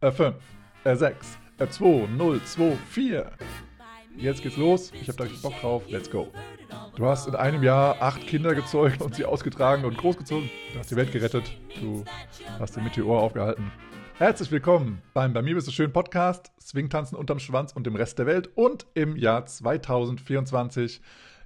R5, R6, R2, 0, 2, 4. Jetzt geht's los. Ich habe da richtig Bock drauf. Let's go. Du hast in einem Jahr acht Kinder gezeugt und sie ausgetragen und großgezogen. Du hast die Welt gerettet. Du hast den Meteor aufgehalten. Herzlich willkommen beim Bei mir bist du schön Podcast, Swingtanzen unterm Schwanz und dem Rest der Welt und im Jahr 2024.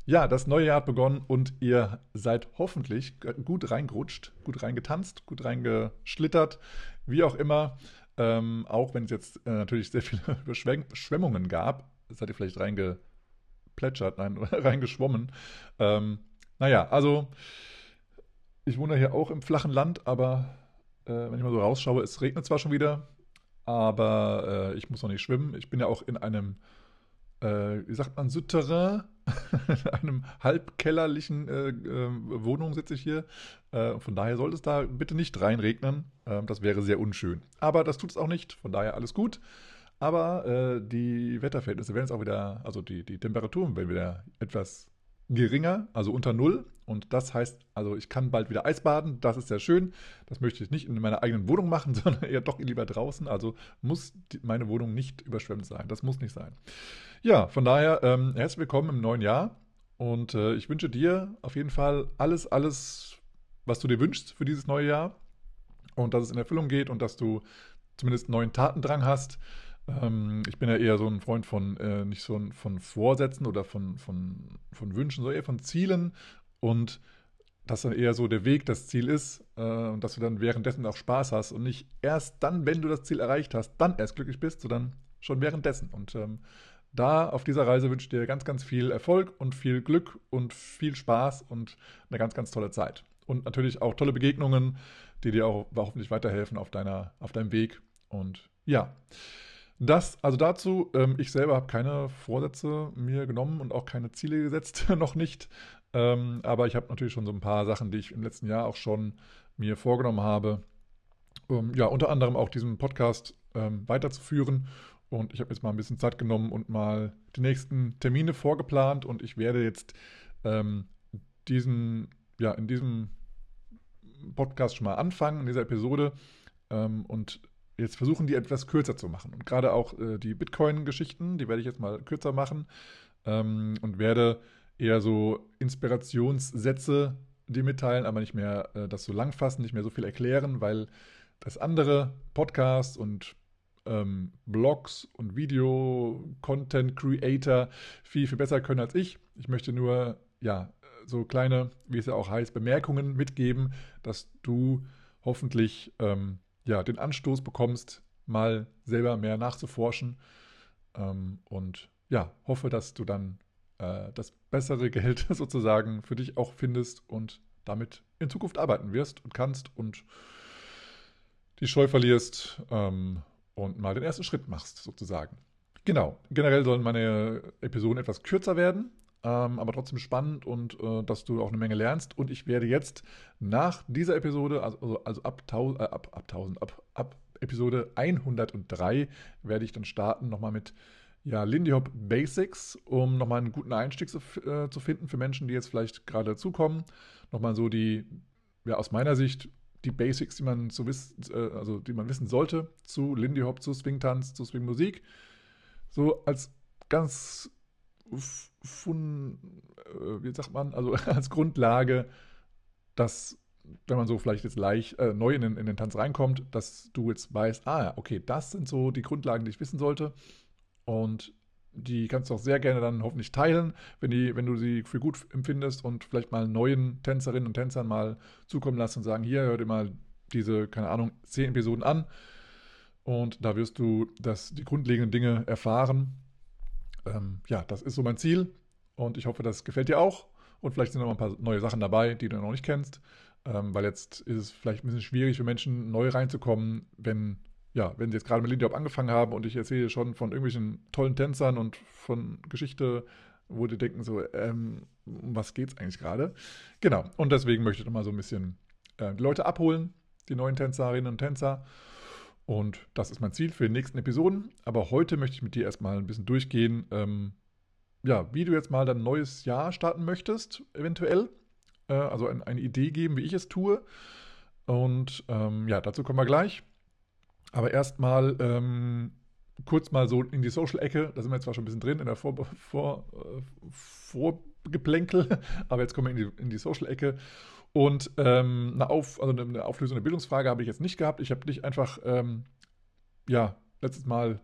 Ja, das neue Jahr hat begonnen und ihr seid hoffentlich gut reingerutscht, gut reingetanzt, gut reingeschlittert, wie auch immer. Ähm, auch wenn es jetzt äh, natürlich sehr viele Überschwemmungen gab, seid ihr vielleicht reingeplätschert, nein, reingeschwommen. Ähm, naja, also ich wohne hier auch im flachen Land, aber äh, wenn ich mal so rausschaue, es regnet zwar schon wieder, aber äh, ich muss noch nicht schwimmen. Ich bin ja auch in einem, äh, wie sagt man, Souterrain, in einem halbkellerlichen äh, äh, Wohnung sitze ich hier. Äh, von daher sollte es da bitte nicht reinregnen. Ähm, das wäre sehr unschön. Aber das tut es auch nicht, von daher alles gut. Aber äh, die Wetterverhältnisse werden jetzt auch wieder, also die, die Temperaturen werden wieder etwas geringer, also unter Null. Und das heißt, also ich kann bald wieder Eisbaden. Das ist sehr schön. Das möchte ich nicht in meiner eigenen Wohnung machen, sondern eher doch lieber draußen. Also muss meine Wohnung nicht überschwemmt sein. Das muss nicht sein. Ja, von daher ähm, herzlich willkommen im neuen Jahr. Und äh, ich wünsche dir auf jeden Fall alles, alles, was du dir wünschst für dieses neue Jahr. Und dass es in Erfüllung geht und dass du zumindest neuen Tatendrang hast. Ähm, ich bin ja eher so ein Freund von, äh, nicht so ein, von Vorsätzen oder von, von, von Wünschen, sondern eher von Zielen und dass dann eher so der Weg das Ziel ist äh, und dass du dann währenddessen auch Spaß hast und nicht erst dann, wenn du das Ziel erreicht hast, dann erst glücklich bist, sondern schon währenddessen. Und ähm, da auf dieser Reise wünsche ich dir ganz, ganz viel Erfolg und viel Glück und viel Spaß und eine ganz, ganz tolle Zeit. Und natürlich auch tolle Begegnungen, die dir auch hoffentlich weiterhelfen auf, deiner, auf deinem Weg. Und ja, das, also dazu, ähm, ich selber habe keine Vorsätze mir genommen und auch keine Ziele gesetzt, noch nicht. Ähm, aber ich habe natürlich schon so ein paar Sachen, die ich im letzten Jahr auch schon mir vorgenommen habe. Um, ja, unter anderem auch diesen Podcast ähm, weiterzuführen. Und ich habe jetzt mal ein bisschen Zeit genommen und mal die nächsten Termine vorgeplant. Und ich werde jetzt ähm, diesen, ja, in diesem Podcast schon mal anfangen, in dieser Episode. Ähm, und jetzt versuchen, die etwas kürzer zu machen. Und gerade auch äh, die Bitcoin-Geschichten, die werde ich jetzt mal kürzer machen ähm, und werde eher so Inspirationssätze dir mitteilen, aber nicht mehr äh, das so lang fassen, nicht mehr so viel erklären, weil das andere Podcasts und ähm, Blogs und Video-Content-Creator viel, viel besser können als ich. Ich möchte nur, ja, so kleine, wie es ja auch heißt, Bemerkungen mitgeben, dass du hoffentlich ähm, ja, den Anstoß bekommst, mal selber mehr nachzuforschen. Ähm, und ja, hoffe, dass du dann äh, das bessere Geld sozusagen für dich auch findest und damit in Zukunft arbeiten wirst und kannst und die Scheu verlierst ähm, und mal den ersten Schritt machst, sozusagen. Genau, generell sollen meine Episoden etwas kürzer werden, ähm, aber trotzdem spannend und äh, dass du auch eine Menge lernst. Und ich werde jetzt nach dieser Episode, also, also ab, äh, ab, ab 1000, ab, ab Episode 103, werde ich dann starten nochmal mit ja, Lindy Hop Basics, um nochmal einen guten Einstieg zu, äh, zu finden für Menschen, die jetzt vielleicht gerade dazukommen. Nochmal so die, ja, aus meiner Sicht, die Basics, die man so wissen, äh, also die man wissen sollte zu Lindy Hop, zu Swing-Tanz, zu Swing-Musik. So als ganz von, äh, wie sagt man, also als Grundlage, dass, wenn man so vielleicht jetzt leicht äh, neu in den, in den Tanz reinkommt, dass du jetzt weißt, ah, okay, das sind so die Grundlagen, die ich wissen sollte. Und die kannst du auch sehr gerne dann hoffentlich teilen, wenn, die, wenn du sie für gut empfindest und vielleicht mal neuen Tänzerinnen und Tänzern mal zukommen lassen und sagen, hier, hört ihr mal diese, keine Ahnung, zehn Episoden an. Und da wirst du das, die grundlegenden Dinge erfahren ähm, ja, das ist so mein Ziel und ich hoffe, das gefällt dir auch. Und vielleicht sind noch ein paar neue Sachen dabei, die du noch nicht kennst, ähm, weil jetzt ist es vielleicht ein bisschen schwierig für Menschen, neu reinzukommen, wenn, ja, wenn sie jetzt gerade mit Lindy Hop angefangen haben und ich erzähle schon von irgendwelchen tollen Tänzern und von Geschichte, wo die denken so, ähm, um was geht's eigentlich gerade? Genau, und deswegen möchte ich nochmal so ein bisschen äh, die Leute abholen, die neuen Tänzerinnen und Tänzer und das ist mein Ziel für die nächsten Episoden. Aber heute möchte ich mit dir erstmal ein bisschen durchgehen, ähm, ja, wie du jetzt mal dein neues Jahr starten möchtest, eventuell. Äh, also ein, eine Idee geben, wie ich es tue. Und ähm, ja, dazu kommen wir gleich. Aber erstmal ähm, kurz mal so in die Social-Ecke. Da sind wir jetzt zwar schon ein bisschen drin in der Vor Vor äh, Vorgeplänkel, aber jetzt kommen wir in die, in die Social-Ecke. Und ähm, eine, Auf, also eine auflösende Bildungsfrage habe ich jetzt nicht gehabt. Ich habe dich einfach, ähm, ja, letztes Mal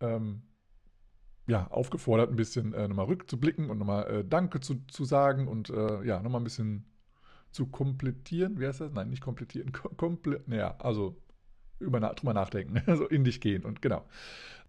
ähm, ja, aufgefordert, ein bisschen äh, nochmal rückzublicken und nochmal äh, Danke zu, zu sagen und äh, ja, nochmal ein bisschen zu komplettieren. Wie heißt das? Nein, nicht komplettieren. Komple naja, also über, drüber nachdenken, also in dich gehen und genau.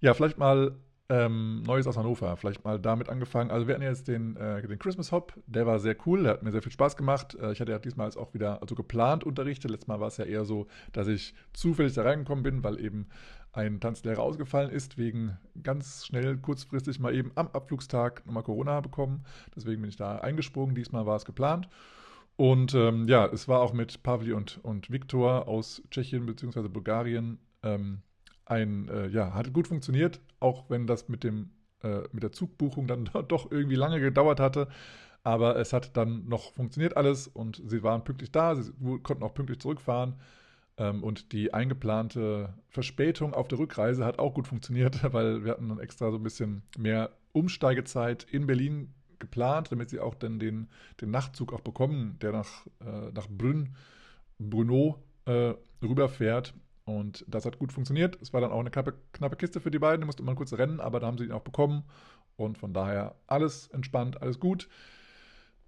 Ja, vielleicht mal ähm, Neues aus Hannover, vielleicht mal damit angefangen. Also wir hatten jetzt den, äh, den Christmas Hop, der war sehr cool, der hat mir sehr viel Spaß gemacht. Äh, ich hatte ja diesmal jetzt auch wieder also geplant unterrichtet. Letztes Mal war es ja eher so, dass ich zufällig da reingekommen bin, weil eben ein Tanzlehrer ausgefallen ist, wegen ganz schnell, kurzfristig mal eben am Abflugstag nochmal Corona bekommen. Deswegen bin ich da eingesprungen. Diesmal war es geplant. Und ähm, ja, es war auch mit Pavli und, und Viktor aus Tschechien bzw. Bulgarien ähm, ein, äh, ja, hat gut funktioniert, auch wenn das mit dem äh, mit der Zugbuchung dann doch irgendwie lange gedauert hatte. Aber es hat dann noch funktioniert alles und sie waren pünktlich da, sie konnten auch pünktlich zurückfahren. Ähm, und die eingeplante Verspätung auf der Rückreise hat auch gut funktioniert, weil wir hatten dann extra so ein bisschen mehr Umsteigezeit in Berlin geplant, damit sie auch dann den, den Nachtzug auch bekommen, der nach, äh, nach Brünn, Bruno äh, rüberfährt. Und das hat gut funktioniert. Es war dann auch eine knappe, knappe Kiste für die beiden. Die musste man kurz rennen, aber da haben sie ihn auch bekommen. Und von daher alles entspannt, alles gut.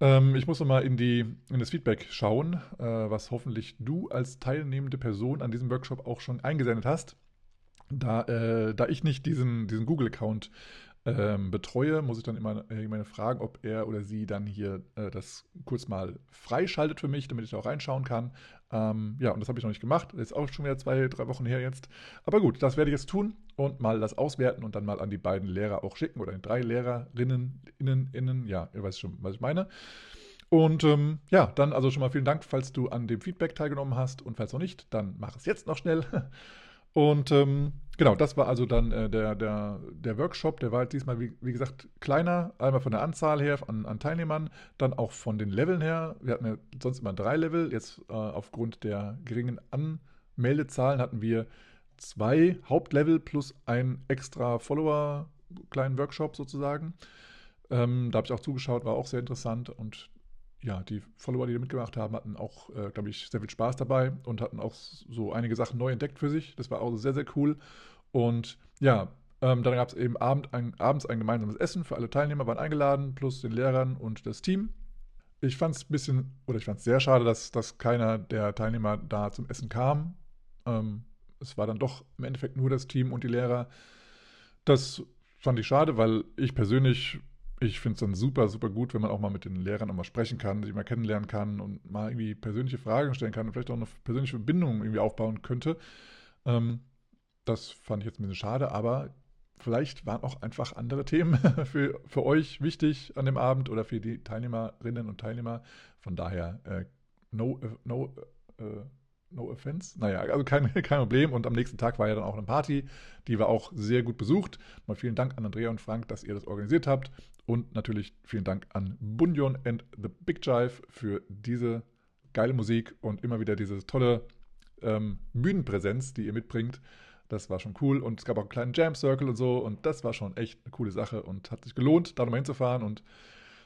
Ähm, ich muss nochmal in, in das Feedback schauen, äh, was hoffentlich du als teilnehmende Person an diesem Workshop auch schon eingesendet hast. Da, äh, da ich nicht diesen, diesen Google-Account ähm, betreue, muss ich dann immer äh, jemanden fragen, ob er oder sie dann hier äh, das kurz mal freischaltet für mich, damit ich da auch reinschauen kann. Ähm, ja, und das habe ich noch nicht gemacht. Das ist auch schon wieder zwei, drei Wochen her jetzt. Aber gut, das werde ich jetzt tun und mal das auswerten und dann mal an die beiden Lehrer auch schicken oder den drei Lehrerinnen, innen, innen. Ja, ihr weißt schon, was ich meine. Und ähm, ja, dann also schon mal vielen Dank, falls du an dem Feedback teilgenommen hast und falls noch nicht, dann mach es jetzt noch schnell. Und ähm, genau, das war also dann äh, der, der, der Workshop. Der war halt diesmal, wie, wie gesagt, kleiner. Einmal von der Anzahl her an, an, Teilnehmern, dann auch von den Leveln her. Wir hatten ja sonst immer drei Level. Jetzt äh, aufgrund der geringen Anmeldezahlen hatten wir zwei Hauptlevel plus ein extra Follower, kleinen Workshop sozusagen. Ähm, da habe ich auch zugeschaut, war auch sehr interessant und ja, die Follower, die da mitgemacht haben, hatten auch, äh, glaube ich, sehr viel Spaß dabei und hatten auch so einige Sachen neu entdeckt für sich. Das war auch sehr, sehr cool. Und ja, ähm, dann gab es eben Abend ein, abends ein gemeinsames Essen für alle Teilnehmer, waren eingeladen, plus den Lehrern und das Team. Ich fand es ein bisschen, oder ich fand es sehr schade, dass, dass keiner der Teilnehmer da zum Essen kam. Ähm, es war dann doch im Endeffekt nur das Team und die Lehrer. Das fand ich schade, weil ich persönlich ich finde es dann super, super gut, wenn man auch mal mit den Lehrern auch sprechen kann, sich mal kennenlernen kann und mal irgendwie persönliche Fragen stellen kann und vielleicht auch eine persönliche Verbindung irgendwie aufbauen könnte. Ähm, das fand ich jetzt ein bisschen schade, aber vielleicht waren auch einfach andere Themen für, für euch wichtig an dem Abend oder für die Teilnehmerinnen und Teilnehmer. Von daher, äh, no, äh, no, äh, No offense. Naja, also kein, kein Problem. Und am nächsten Tag war ja dann auch eine Party. Die war auch sehr gut besucht. Mal vielen Dank an Andrea und Frank, dass ihr das organisiert habt. Und natürlich vielen Dank an Bunyon and the Big Jive für diese geile Musik und immer wieder diese tolle ähm, Bühnenpräsenz, die ihr mitbringt. Das war schon cool. Und es gab auch einen kleinen Jam Circle und so. Und das war schon echt eine coole Sache und hat sich gelohnt, da nochmal hinzufahren. Und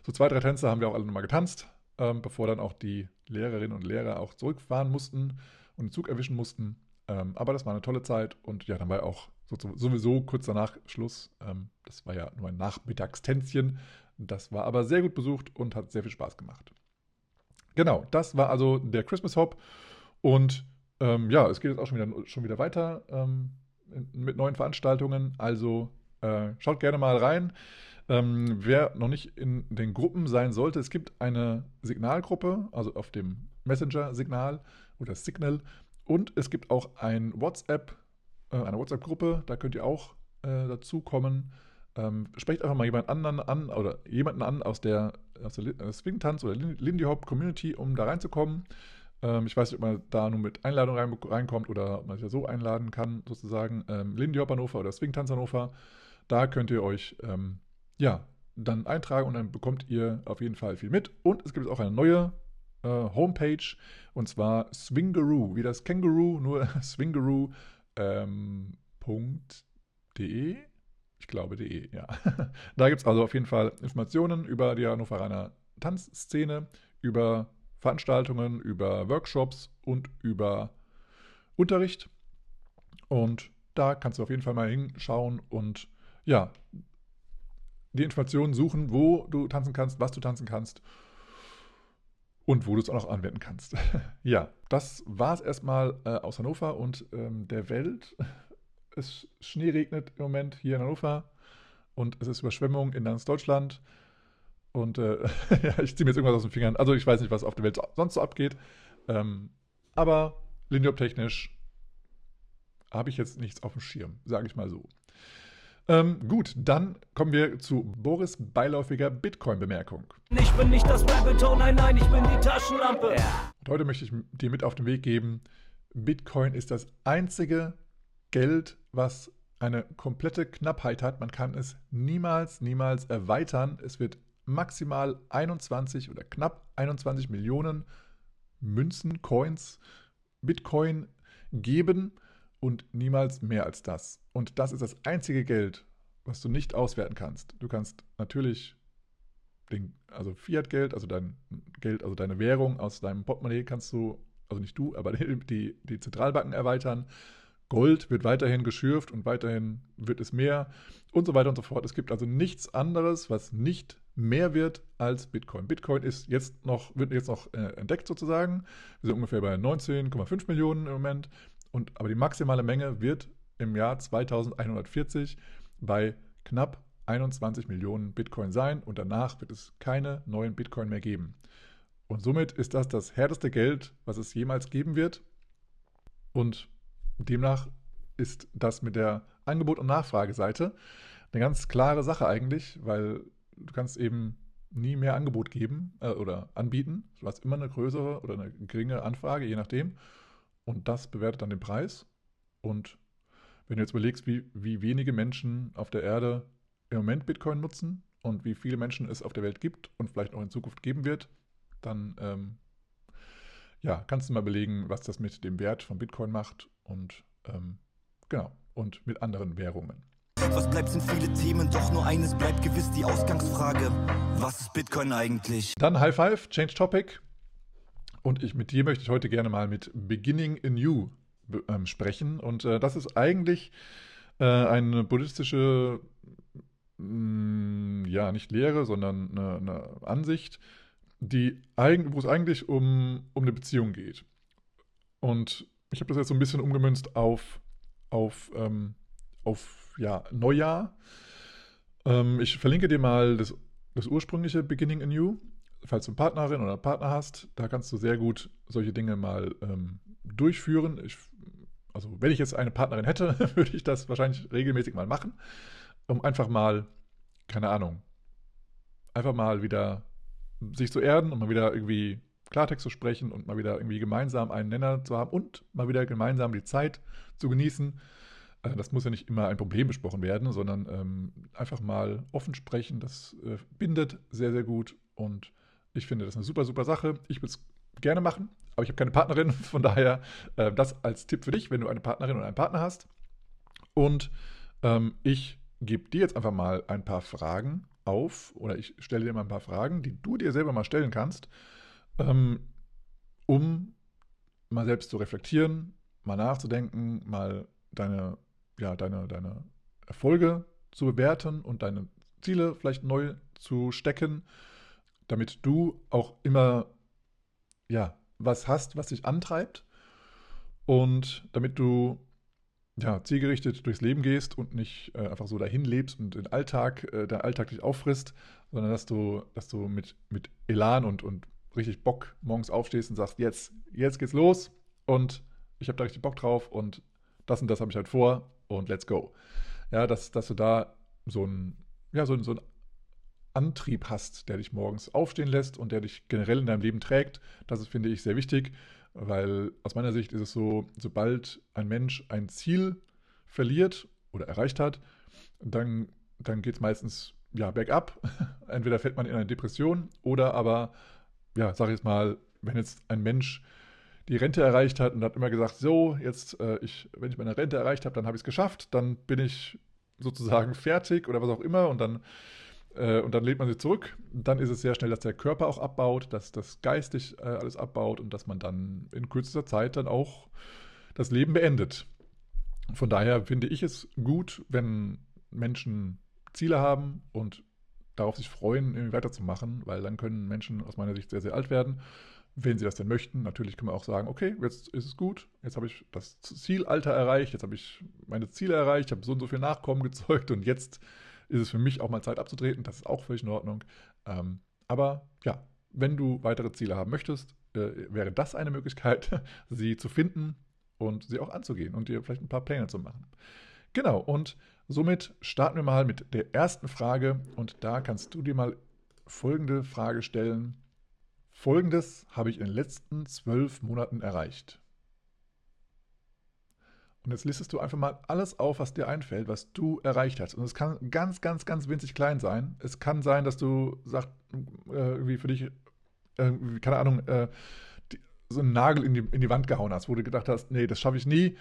so zwei, drei Tänze haben wir auch alle nochmal getanzt, ähm, bevor dann auch die Lehrerinnen und Lehrer auch zurückfahren mussten und den Zug erwischen mussten. Ähm, aber das war eine tolle Zeit und ja, dann war ja auch sowieso kurz danach Schluss. Ähm, das war ja nur ein Nachmittagstänzchen. Das war aber sehr gut besucht und hat sehr viel Spaß gemacht. Genau, das war also der Christmas Hop. Und ähm, ja, es geht jetzt auch schon wieder, schon wieder weiter ähm, mit neuen Veranstaltungen. Also äh, schaut gerne mal rein. Ähm, wer noch nicht in den Gruppen sein sollte, es gibt eine Signalgruppe, also auf dem Messenger-Signal oder Signal. Und es gibt auch ein WhatsApp, äh, eine WhatsApp-Gruppe, da könnt ihr auch äh, dazu kommen. Ähm, sprecht einfach mal jemand anderen an oder jemanden an aus der, aus der äh, Swing-Tanz oder Lindy Hop Community, um da reinzukommen. Ähm, ich weiß nicht, ob man da nur mit Einladung rein, reinkommt oder ob man sich ja so einladen kann, sozusagen. Ähm, Lindy Hop Hannover oder Swing Tanz Hannover. Da könnt ihr euch ähm, ja, dann eintragen und dann bekommt ihr auf jeden Fall viel mit. Und es gibt auch eine neue äh, Homepage und zwar Swingaroo, wie das Känguru, nur Swingaroo ähm, .de. Ich glaube de, ja. da gibt es also auf jeden Fall Informationen über die Hannoveraner Tanzszene, über Veranstaltungen, über Workshops und über Unterricht. Und da kannst du auf jeden Fall mal hinschauen und ja, die Informationen suchen, wo du tanzen kannst, was du tanzen kannst und wo du es auch noch anwenden kannst. ja, das war es erstmal äh, aus Hannover und ähm, der Welt. Es Schnee regnet im Moment hier in Hannover und es ist Überschwemmung in ganz Deutschland. Und äh, ja, ich ziehe mir jetzt irgendwas aus den Fingern. Also ich weiß nicht, was auf der Welt sonst so abgeht. Ähm, aber Lindiop-technisch habe ich jetzt nichts auf dem Schirm, sage ich mal so. Ähm, gut, dann kommen wir zu Boris beiläufiger Bitcoin-Bemerkung. Ich bin nicht das Babyton, nein, nein, ich bin die Taschenlampe. Und heute möchte ich dir mit auf den Weg geben, Bitcoin ist das einzige Geld, was eine komplette Knappheit hat. Man kann es niemals, niemals erweitern. Es wird maximal 21 oder knapp 21 Millionen Münzen, Coins, Bitcoin geben und niemals mehr als das. Und das ist das einzige Geld, was du nicht auswerten kannst. Du kannst natürlich den, also Fiat-Geld, also dein Geld, also deine Währung aus deinem Portemonnaie kannst du, also nicht du, aber die, die Zentralbanken erweitern. Gold wird weiterhin geschürft und weiterhin wird es mehr und so weiter und so fort. Es gibt also nichts anderes, was nicht mehr wird als Bitcoin. Bitcoin ist jetzt noch, wird jetzt noch äh, entdeckt sozusagen. Wir sind ungefähr bei 19,5 Millionen im Moment. Und, aber die maximale Menge wird im Jahr 2140 bei knapp 21 Millionen Bitcoin sein und danach wird es keine neuen Bitcoin mehr geben. Und somit ist das das härteste Geld, was es jemals geben wird. Und demnach ist das mit der Angebot- und Nachfrageseite eine ganz klare Sache eigentlich, weil du kannst eben nie mehr Angebot geben äh, oder anbieten. Du hast immer eine größere oder eine geringe Anfrage, je nachdem. Und das bewertet dann den Preis. Und wenn du jetzt überlegst, wie, wie wenige Menschen auf der Erde im Moment Bitcoin nutzen und wie viele Menschen es auf der Welt gibt und vielleicht auch in Zukunft geben wird, dann ähm, ja, kannst du mal belegen, was das mit dem Wert von Bitcoin macht und ähm, genau und mit anderen Währungen. Was bleibt sind viele Themen, doch nur eines bleibt gewiss die Ausgangsfrage. Was ist Bitcoin eigentlich? Dann High Five, Change Topic. Und ich, mit dir möchte ich heute gerne mal mit Beginning Anew ähm, sprechen. Und äh, das ist eigentlich äh, eine buddhistische, mh, mm, ja, nicht Lehre, sondern eine, eine Ansicht, die wo es eigentlich um, um eine Beziehung geht. Und ich habe das jetzt so ein bisschen umgemünzt auf, auf, ähm, auf ja, Neujahr. Ähm, ich verlinke dir mal das, das ursprüngliche Beginning Anew falls du eine Partnerin oder einen Partner hast, da kannst du sehr gut solche Dinge mal ähm, durchführen. Ich, also wenn ich jetzt eine Partnerin hätte, würde ich das wahrscheinlich regelmäßig mal machen, um einfach mal, keine Ahnung, einfach mal wieder sich zu erden und mal wieder irgendwie Klartext zu sprechen und mal wieder irgendwie gemeinsam einen Nenner zu haben und mal wieder gemeinsam die Zeit zu genießen. Äh, das muss ja nicht immer ein Problem besprochen werden, sondern ähm, einfach mal offen sprechen. Das äh, bindet sehr, sehr gut und ich finde das eine super, super Sache. Ich würde es gerne machen, aber ich habe keine Partnerin. Von daher äh, das als Tipp für dich, wenn du eine Partnerin oder einen Partner hast. Und ähm, ich gebe dir jetzt einfach mal ein paar Fragen auf oder ich stelle dir mal ein paar Fragen, die du dir selber mal stellen kannst, ähm, um mal selbst zu reflektieren, mal nachzudenken, mal deine, ja, deine, deine Erfolge zu bewerten und deine Ziele vielleicht neu zu stecken damit du auch immer ja, was hast, was dich antreibt und damit du ja, zielgerichtet durchs Leben gehst und nicht äh, einfach so dahin lebst und den Alltag, äh, dein Alltag dich auffrisst, sondern dass du, dass du mit, mit Elan und, und richtig Bock morgens aufstehst und sagst, jetzt, jetzt geht's los und ich habe da richtig Bock drauf und das und das habe ich halt vor und let's go. Ja, dass, dass du da so ein, ja, so, so ein Antrieb hast, der dich morgens aufstehen lässt und der dich generell in deinem Leben trägt. Das ist, finde ich, sehr wichtig, weil aus meiner Sicht ist es so, sobald ein Mensch ein Ziel verliert oder erreicht hat, dann, dann geht es meistens ja, bergab. Entweder fällt man in eine Depression oder aber, ja, sag ich jetzt mal, wenn jetzt ein Mensch die Rente erreicht hat und hat immer gesagt, so, jetzt, äh, ich, wenn ich meine Rente erreicht habe, dann habe ich es geschafft, dann bin ich sozusagen fertig oder was auch immer und dann, äh, und dann lädt man sich zurück. dann ist es sehr schnell, dass der Körper auch abbaut, dass das geistig äh, alles abbaut und dass man dann in kürzester Zeit dann auch das Leben beendet. Von daher finde ich es gut, wenn Menschen Ziele haben und darauf sich freuen, irgendwie weiterzumachen, weil dann können Menschen aus meiner Sicht sehr, sehr alt werden wenn sie das denn möchten. Natürlich kann man auch sagen, okay, jetzt ist es gut, jetzt habe ich das Zielalter erreicht, jetzt habe ich meine Ziele erreicht, ich habe so und so viel Nachkommen gezeugt und jetzt ist es für mich auch mal Zeit abzutreten. Das ist auch völlig in Ordnung. Ähm, aber ja, wenn du weitere Ziele haben möchtest, äh, wäre das eine Möglichkeit, sie zu finden und sie auch anzugehen und dir vielleicht ein paar Pläne zu machen. Genau, und somit starten wir mal mit der ersten Frage und da kannst du dir mal folgende Frage stellen. Folgendes habe ich in den letzten zwölf Monaten erreicht. Und jetzt listest du einfach mal alles auf, was dir einfällt, was du erreicht hast. Und es kann ganz, ganz, ganz winzig klein sein. Es kann sein, dass du sagst, äh, irgendwie für dich, äh, keine Ahnung, äh, die, so einen Nagel in die, in die Wand gehauen hast, wo du gedacht hast, nee, das schaffe ich nie.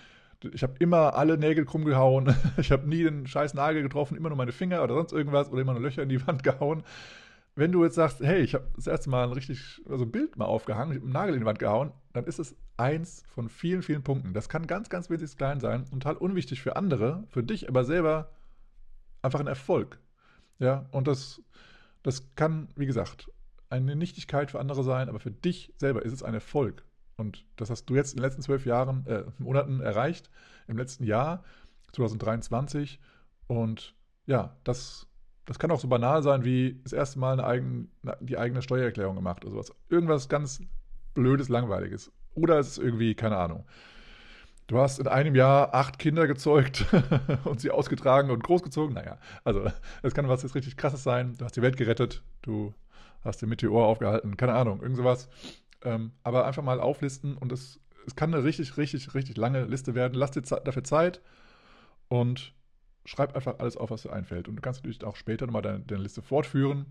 Ich habe immer alle Nägel krumm gehauen. ich habe nie den scheiß Nagel getroffen, immer nur meine Finger oder sonst irgendwas oder immer nur Löcher in die Wand gehauen wenn du jetzt sagst, hey, ich habe das erste Mal ein richtig, also ein Bild mal aufgehangen, ich einen Nagel in die Wand gehauen, dann ist es eins von vielen, vielen Punkten. Das kann ganz, ganz winzig klein sein und total unwichtig für andere, für dich aber selber einfach ein Erfolg. Ja, und das, das kann, wie gesagt, eine Nichtigkeit für andere sein, aber für dich selber ist es ein Erfolg. Und das hast du jetzt in den letzten zwölf Jahren, äh, Monaten erreicht, im letzten Jahr, 2023. Und ja, das das kann auch so banal sein wie das erste Mal eine eigen, die eigene Steuererklärung gemacht oder sowas. Irgendwas ganz Blödes, Langweiliges. Oder es ist irgendwie, keine Ahnung. Du hast in einem Jahr acht Kinder gezeugt und sie ausgetragen und großgezogen. Naja, also es kann was jetzt richtig krasses sein. Du hast die Welt gerettet, du hast den Meteor aufgehalten, keine Ahnung, irgend sowas. Ähm, aber einfach mal auflisten und es, es kann eine richtig, richtig, richtig lange Liste werden. Lass dir dafür Zeit und schreib einfach alles auf, was dir einfällt. Und du kannst natürlich auch später nochmal deine, deine Liste fortführen.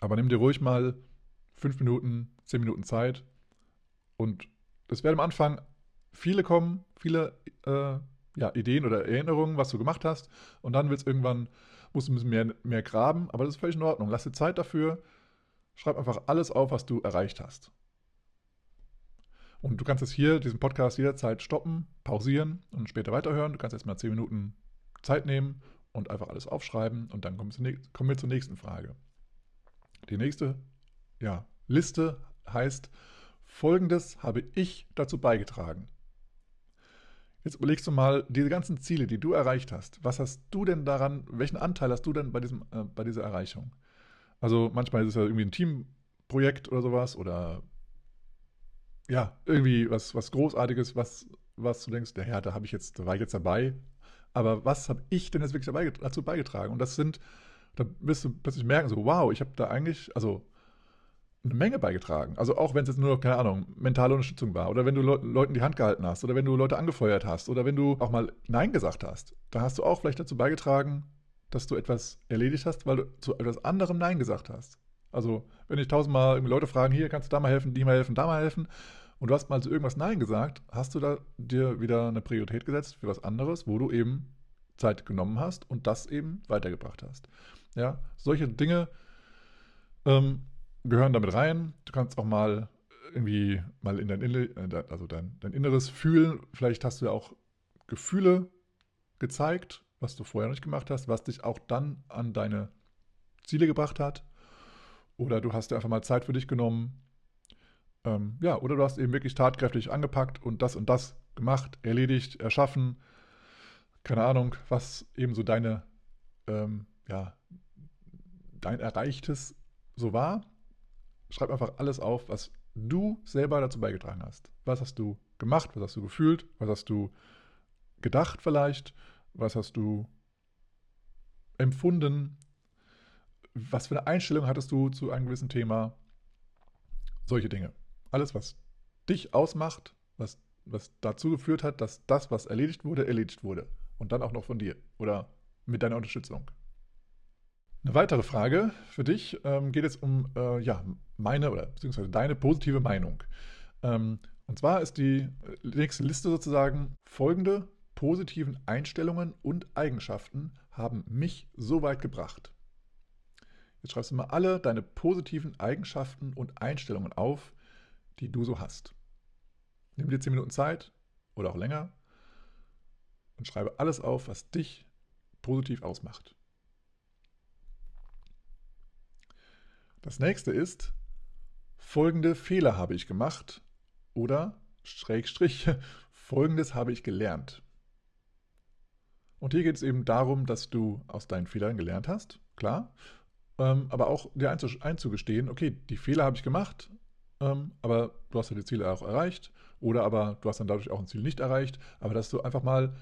Aber nimm dir ruhig mal fünf Minuten, zehn Minuten Zeit. Und es werden am Anfang viele kommen, viele äh, ja, Ideen oder Erinnerungen, was du gemacht hast. Und dann wird es irgendwann, musst du ein bisschen mehr, mehr graben. Aber das ist völlig in Ordnung. Lass dir Zeit dafür. Schreib einfach alles auf, was du erreicht hast. Und du kannst jetzt hier diesen Podcast jederzeit stoppen, pausieren und später weiterhören. Du kannst jetzt mal zehn Minuten Zeit nehmen und einfach alles aufschreiben und dann kommen wir zur nächsten Frage. Die nächste ja, Liste heißt, folgendes habe ich dazu beigetragen. Jetzt überlegst du mal, diese ganzen Ziele, die du erreicht hast, was hast du denn daran, welchen Anteil hast du denn bei, diesem, äh, bei dieser Erreichung? Also manchmal ist es ja irgendwie ein Teamprojekt oder sowas oder ja, irgendwie was, was Großartiges, was, was du denkst, ja, da habe ich jetzt, da war ich jetzt dabei, aber was habe ich denn jetzt wirklich dazu beigetragen? Und das sind, da wirst du plötzlich merken, so, wow, ich habe da eigentlich, also eine Menge beigetragen. Also auch wenn es jetzt nur, keine Ahnung, mentale Unterstützung war oder wenn du Le Leuten die Hand gehalten hast oder wenn du Leute angefeuert hast oder wenn du auch mal Nein gesagt hast, da hast du auch vielleicht dazu beigetragen, dass du etwas erledigt hast, weil du zu etwas anderem Nein gesagt hast. Also wenn ich tausendmal Leute fragen, hier kannst du da mal helfen, die mal helfen, da mal helfen und du hast mal zu irgendwas Nein gesagt, hast du da dir wieder eine Priorität gesetzt für was anderes, wo du eben Zeit genommen hast und das eben weitergebracht hast. Ja, solche Dinge ähm, gehören damit rein. Du kannst auch mal irgendwie mal in dein, äh, also dein, dein Inneres fühlen. Vielleicht hast du ja auch Gefühle gezeigt, was du vorher nicht gemacht hast, was dich auch dann an deine Ziele gebracht hat. Oder du hast dir einfach mal Zeit für dich genommen, ähm, ja, oder du hast eben wirklich tatkräftig angepackt und das und das gemacht, erledigt, erschaffen. Keine Ahnung, was eben so deine, ähm, ja, dein Erreichtes so war. Schreib einfach alles auf, was du selber dazu beigetragen hast. Was hast du gemacht? Was hast du gefühlt? Was hast du gedacht vielleicht? Was hast du empfunden? Was für eine Einstellung hattest du zu einem gewissen Thema? Solche Dinge. Alles, was dich ausmacht, was, was dazu geführt hat, dass das, was erledigt wurde, erledigt wurde. Und dann auch noch von dir oder mit deiner Unterstützung. Eine weitere Frage für dich ähm, geht es um äh, ja, meine oder beziehungsweise deine positive Meinung. Ähm, Und zwar ist die nächste Liste sozusagen folgende positiven Einstellungen und Eigenschaften haben mich so weit gebracht. Jetzt schreibst du mal alle deine positiven Eigenschaften und Einstellungen auf, die du so hast. Nimm dir 10 Minuten Zeit oder auch länger und schreibe alles auf, was dich positiv ausmacht. Das nächste ist, folgende Fehler habe ich gemacht oder Schrägstrich, folgendes habe ich gelernt. Und hier geht es eben darum, dass du aus deinen Fehlern gelernt hast, klar, ähm, aber auch dir einzugestehen, okay, die Fehler habe ich gemacht, ähm, aber du hast ja die Ziele auch erreicht. Oder aber du hast dann dadurch auch ein Ziel nicht erreicht, aber dass du einfach mal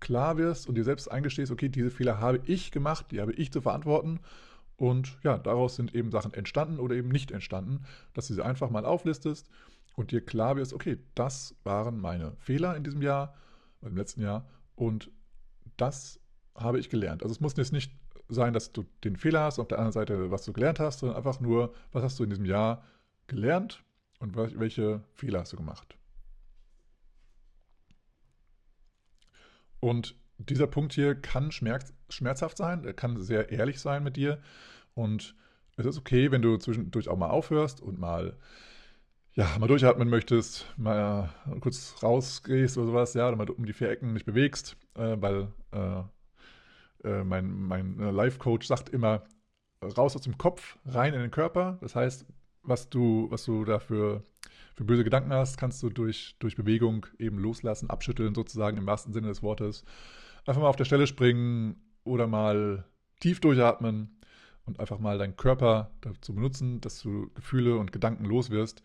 klar wirst und dir selbst eingestehst, okay, diese Fehler habe ich gemacht, die habe ich zu verantworten. Und ja, daraus sind eben Sachen entstanden oder eben nicht entstanden, dass du sie einfach mal auflistest und dir klar wirst, okay, das waren meine Fehler in diesem Jahr, im letzten Jahr und das habe ich gelernt. Also es muss jetzt nicht sein, dass du den Fehler hast, auf der anderen Seite, was du gelernt hast, sondern einfach nur, was hast du in diesem Jahr gelernt und welche Fehler hast du gemacht. Und dieser Punkt hier kann schmerz, schmerzhaft sein, er kann sehr ehrlich sein mit dir. Und es ist okay, wenn du zwischendurch auch mal aufhörst und mal, ja, mal durchatmen möchtest, mal kurz rausgehst oder sowas, ja, oder mal um die vier Ecken nicht bewegst, äh, weil äh, äh, mein, mein äh, Life-Coach sagt immer, raus aus dem Kopf, rein in den Körper. Das heißt, was du, was du dafür für böse Gedanken hast, kannst du durch, durch Bewegung eben loslassen, abschütteln sozusagen im wahrsten Sinne des Wortes. Einfach mal auf der Stelle springen oder mal tief durchatmen und einfach mal deinen Körper dazu benutzen, dass du Gefühle und Gedanken los wirst.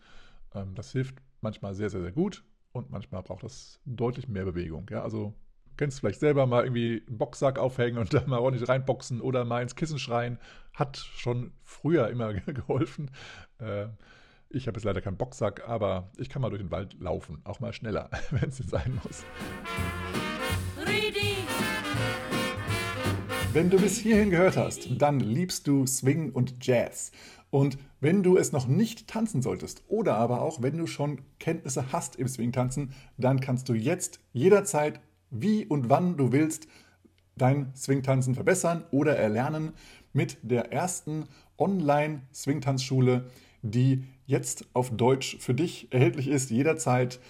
Ähm, das hilft manchmal sehr, sehr, sehr gut und manchmal braucht das deutlich mehr Bewegung. Ja, also kennst vielleicht selber mal irgendwie einen Boxsack aufhängen und da mal ordentlich reinboxen oder mal ins Kissen schreien. Hat schon früher immer geholfen. Äh, ich habe jetzt leider keinen Boxsack, aber ich kann mal durch den Wald laufen, auch mal schneller, wenn es sein muss. Wenn du bis hierhin gehört hast, dann liebst du Swing und Jazz. Und wenn du es noch nicht tanzen solltest oder aber auch wenn du schon Kenntnisse hast im Swing-Tanzen, dann kannst du jetzt jederzeit wie und wann du willst dein Swingtanzen verbessern oder erlernen mit der ersten Online-Swingtanzschule, die jetzt auf Deutsch für dich erhältlich ist, jederzeit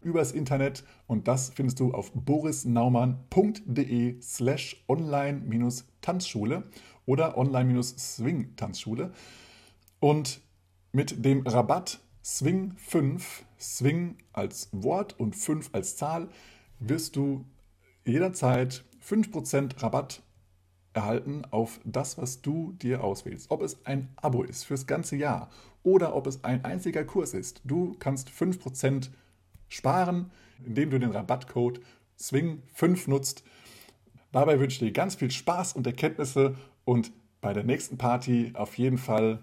übers Internet. Und das findest du auf borisnaumann.de slash online-tanzschule oder online-swing-tanzschule. Und mit dem Rabatt Swing 5, Swing als Wort und 5 als Zahl, wirst du jederzeit 5% Rabatt erhalten auf das, was du dir auswählst. Ob es ein Abo ist fürs ganze Jahr oder ob es ein einziger Kurs ist. Du kannst 5% sparen, indem du den Rabattcode SWING5 nutzt. Dabei wünsche ich dir ganz viel Spaß und Erkenntnisse und bei der nächsten Party auf jeden Fall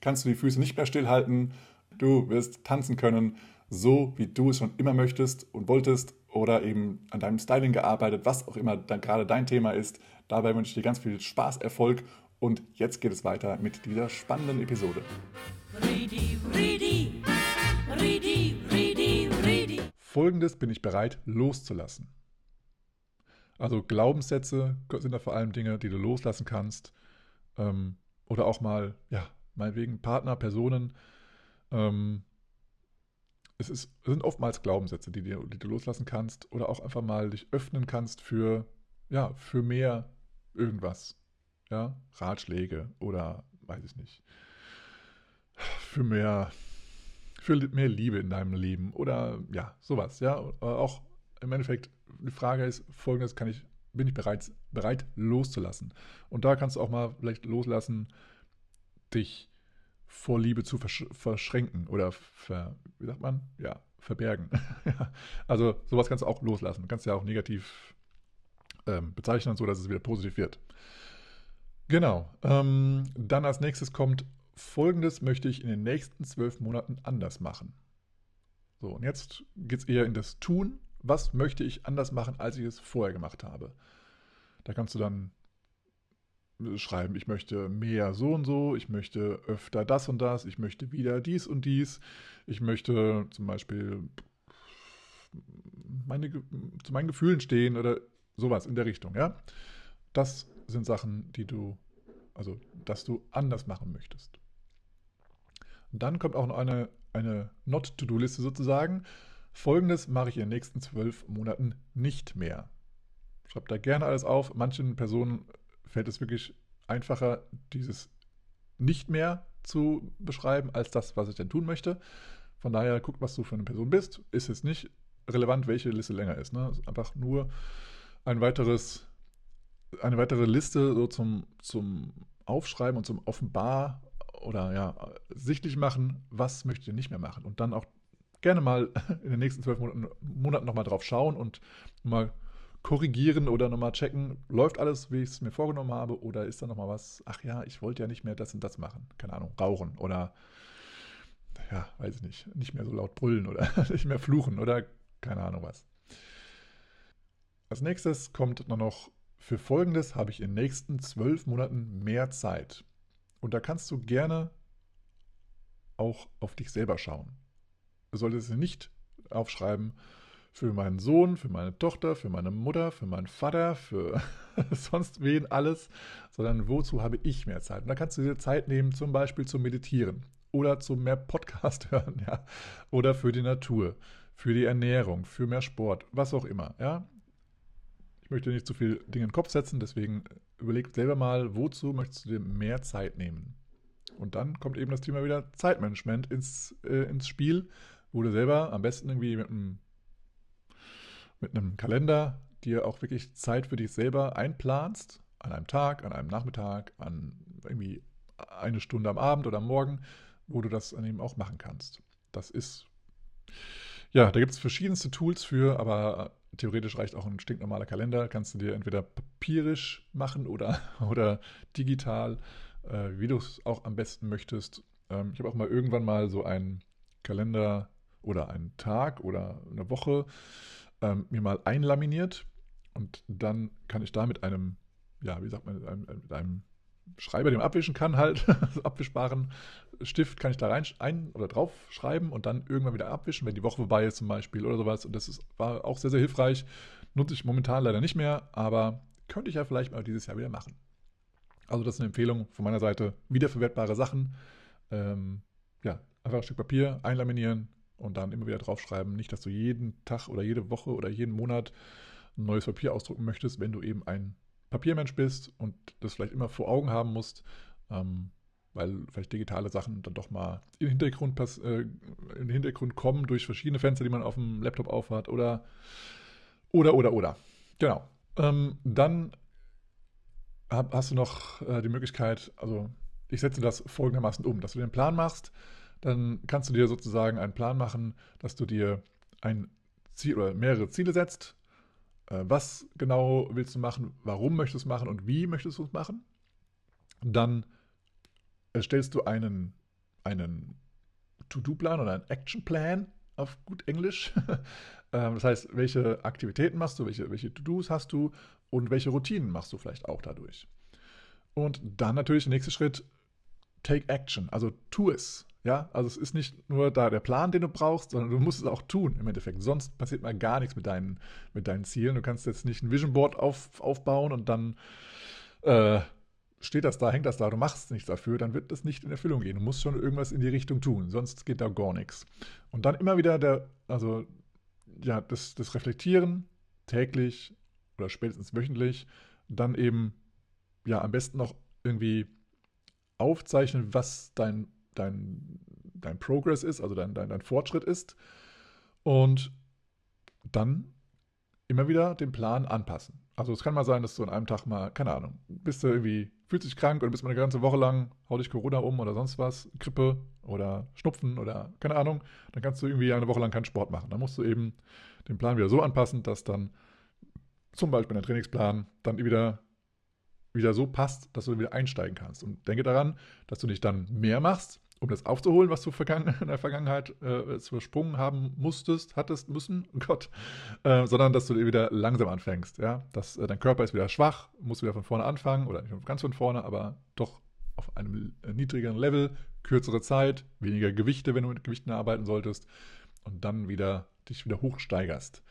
kannst du die Füße nicht mehr stillhalten. Du wirst tanzen können, so wie du es schon immer möchtest und wolltest oder eben an deinem Styling gearbeitet, was auch immer dann gerade dein Thema ist. Dabei wünsche ich dir ganz viel Spaß, Erfolg und jetzt geht es weiter mit dieser spannenden Episode. Folgendes bin ich bereit loszulassen. Also Glaubenssätze sind da vor allem Dinge, die du loslassen kannst. Ähm, oder auch mal, ja, meinetwegen Partner, Personen, ähm, es, ist, es sind oftmals Glaubenssätze, die, die, die, du loslassen kannst oder auch einfach mal dich öffnen kannst für, ja, für mehr irgendwas. Ja, Ratschläge oder weiß ich nicht. Für mehr, für mehr Liebe in deinem Leben oder ja, sowas. Ja, auch im Endeffekt, die Frage ist folgendes: kann ich, bin ich bereit, bereit loszulassen? Und da kannst du auch mal vielleicht loslassen, dich vor Liebe zu versch verschränken oder ver, wie sagt man? Ja, verbergen. also sowas kannst du auch loslassen. Du kannst ja auch negativ ähm, bezeichnen, so dass es wieder positiv wird. Genau. Ähm, dann als nächstes kommt Folgendes möchte ich in den nächsten zwölf Monaten anders machen. So, und jetzt geht es eher in das Tun. Was möchte ich anders machen, als ich es vorher gemacht habe? Da kannst du dann schreiben, ich möchte mehr so und so, ich möchte öfter das und das, ich möchte wieder dies und dies, ich möchte zum Beispiel meine, zu meinen Gefühlen stehen oder sowas in der Richtung, ja. Das sind Sachen, die du, also, dass du anders machen möchtest. Und dann kommt auch noch eine, eine Not-to-Do-Liste sozusagen. Folgendes mache ich in den nächsten zwölf Monaten nicht mehr. Schreib da gerne alles auf. Manchen Personen fällt es wirklich einfacher, dieses nicht mehr zu beschreiben, als das, was ich denn tun möchte. Von daher, guck, was du für eine Person bist. Ist es nicht relevant, welche Liste länger ist. Ne? ist einfach nur ein weiteres, eine weitere Liste so zum, zum Aufschreiben und zum Offenbar oder ja, sichtlich machen, was möchte ihr nicht mehr machen. Und dann auch gerne mal in den nächsten zwölf Monaten, Monaten nochmal drauf schauen und mal korrigieren oder nochmal checken, läuft alles, wie ich es mir vorgenommen habe, oder ist da nochmal was, ach ja, ich wollte ja nicht mehr das und das machen. Keine Ahnung, rauchen oder, ja, weiß ich nicht, nicht mehr so laut brüllen oder nicht mehr fluchen oder keine Ahnung was. Als nächstes kommt noch, für Folgendes habe ich in den nächsten zwölf Monaten mehr Zeit. Und da kannst du gerne auch auf dich selber schauen. Du solltest nicht aufschreiben, für meinen Sohn, für meine Tochter, für meine Mutter, für meinen Vater, für sonst wen alles, sondern wozu habe ich mehr Zeit? Und da kannst du dir Zeit nehmen, zum Beispiel zum Meditieren oder zum mehr Podcast hören, ja, oder für die Natur, für die Ernährung, für mehr Sport, was auch immer, ja. Ich möchte nicht zu viel Dinge in den Kopf setzen, deswegen überleg selber mal, wozu möchtest du dir mehr Zeit nehmen? Und dann kommt eben das Thema wieder Zeitmanagement ins, äh, ins Spiel, wo du selber am besten irgendwie mit einem mit einem Kalender dir auch wirklich Zeit für dich selber einplanst, an einem Tag, an einem Nachmittag, an irgendwie eine Stunde am Abend oder am Morgen, wo du das dann eben auch machen kannst. Das ist, ja, da gibt es verschiedenste Tools für, aber theoretisch reicht auch ein stinknormaler Kalender. Kannst du dir entweder papierisch machen oder, oder digital, äh, wie du es auch am besten möchtest. Ähm, ich habe auch mal irgendwann mal so einen Kalender oder einen Tag oder eine Woche ähm, mir mal einlaminiert und dann kann ich da mit einem, ja, wie sagt man, mit einem, mit einem Schreiber, den man abwischen kann, halt, so abwischbaren Stift, kann ich da rein ein oder drauf schreiben und dann irgendwann wieder abwischen, wenn die Woche vorbei ist zum Beispiel oder sowas. Und das ist, war auch sehr, sehr hilfreich. Nutze ich momentan leider nicht mehr, aber könnte ich ja vielleicht mal dieses Jahr wieder machen. Also das ist eine Empfehlung von meiner Seite. Wiederverwertbare Sachen. Ähm, ja, einfach ein Stück Papier einlaminieren, und dann immer wieder draufschreiben. Nicht, dass du jeden Tag oder jede Woche oder jeden Monat ein neues Papier ausdrucken möchtest, wenn du eben ein Papiermensch bist und das vielleicht immer vor Augen haben musst, ähm, weil vielleicht digitale Sachen dann doch mal in den, Hintergrund äh, in den Hintergrund kommen durch verschiedene Fenster, die man auf dem Laptop aufhat oder oder oder oder. Genau. Ähm, dann hab, hast du noch äh, die Möglichkeit, also ich setze das folgendermaßen um, dass du den Plan machst, dann kannst du dir sozusagen einen Plan machen, dass du dir ein Ziel oder mehrere Ziele setzt. Äh, was genau willst du machen, warum möchtest du es machen und wie möchtest du es machen? Dann erstellst du einen, einen To-Do-Plan oder einen Action-Plan auf gut Englisch. Ähm, das heißt, welche Aktivitäten machst du, welche, welche To-Dos hast du und welche Routinen machst du vielleicht auch dadurch. Und dann natürlich der nächste Schritt, take action, also tu es. Ja, also es ist nicht nur da der Plan, den du brauchst, sondern du musst es auch tun im Endeffekt. Sonst passiert mal gar nichts mit deinen, mit deinen Zielen. Du kannst jetzt nicht ein Vision Board auf, aufbauen und dann äh, steht das da, hängt das da, du machst nichts dafür, dann wird das nicht in Erfüllung gehen. Du musst schon irgendwas in die Richtung tun, sonst geht da gar nichts. Und dann immer wieder der, also ja, das, das Reflektieren täglich oder spätestens wöchentlich, dann eben ja am besten noch irgendwie aufzeichnen, was dein dein, dein Progress ist, also dein, dein, dein Fortschritt ist. Und dann immer wieder den Plan anpassen. Also es kann mal sein, dass du an einem Tag mal, keine Ahnung, bist du irgendwie, fühlst dich krank oder bist mal eine ganze Woche lang, hau dich Corona um oder sonst was, Grippe oder Schnupfen oder keine Ahnung, dann kannst du irgendwie eine Woche lang keinen Sport machen. Dann musst du eben den Plan wieder so anpassen, dass dann zum Beispiel dein Trainingsplan dann wieder wieder so passt, dass du wieder einsteigen kannst. Und denke daran, dass du nicht dann mehr machst, um das aufzuholen, was du in der Vergangenheit äh, übersprungen haben musstest, hattest, müssen, oh Gott, äh, sondern dass du wieder langsam anfängst. Ja? Dass, äh, dein Körper ist wieder schwach, musst wieder von vorne anfangen oder nicht ganz von vorne, aber doch auf einem äh, niedrigeren Level, kürzere Zeit, weniger Gewichte, wenn du mit Gewichten arbeiten solltest und dann wieder dich wieder hochsteigerst.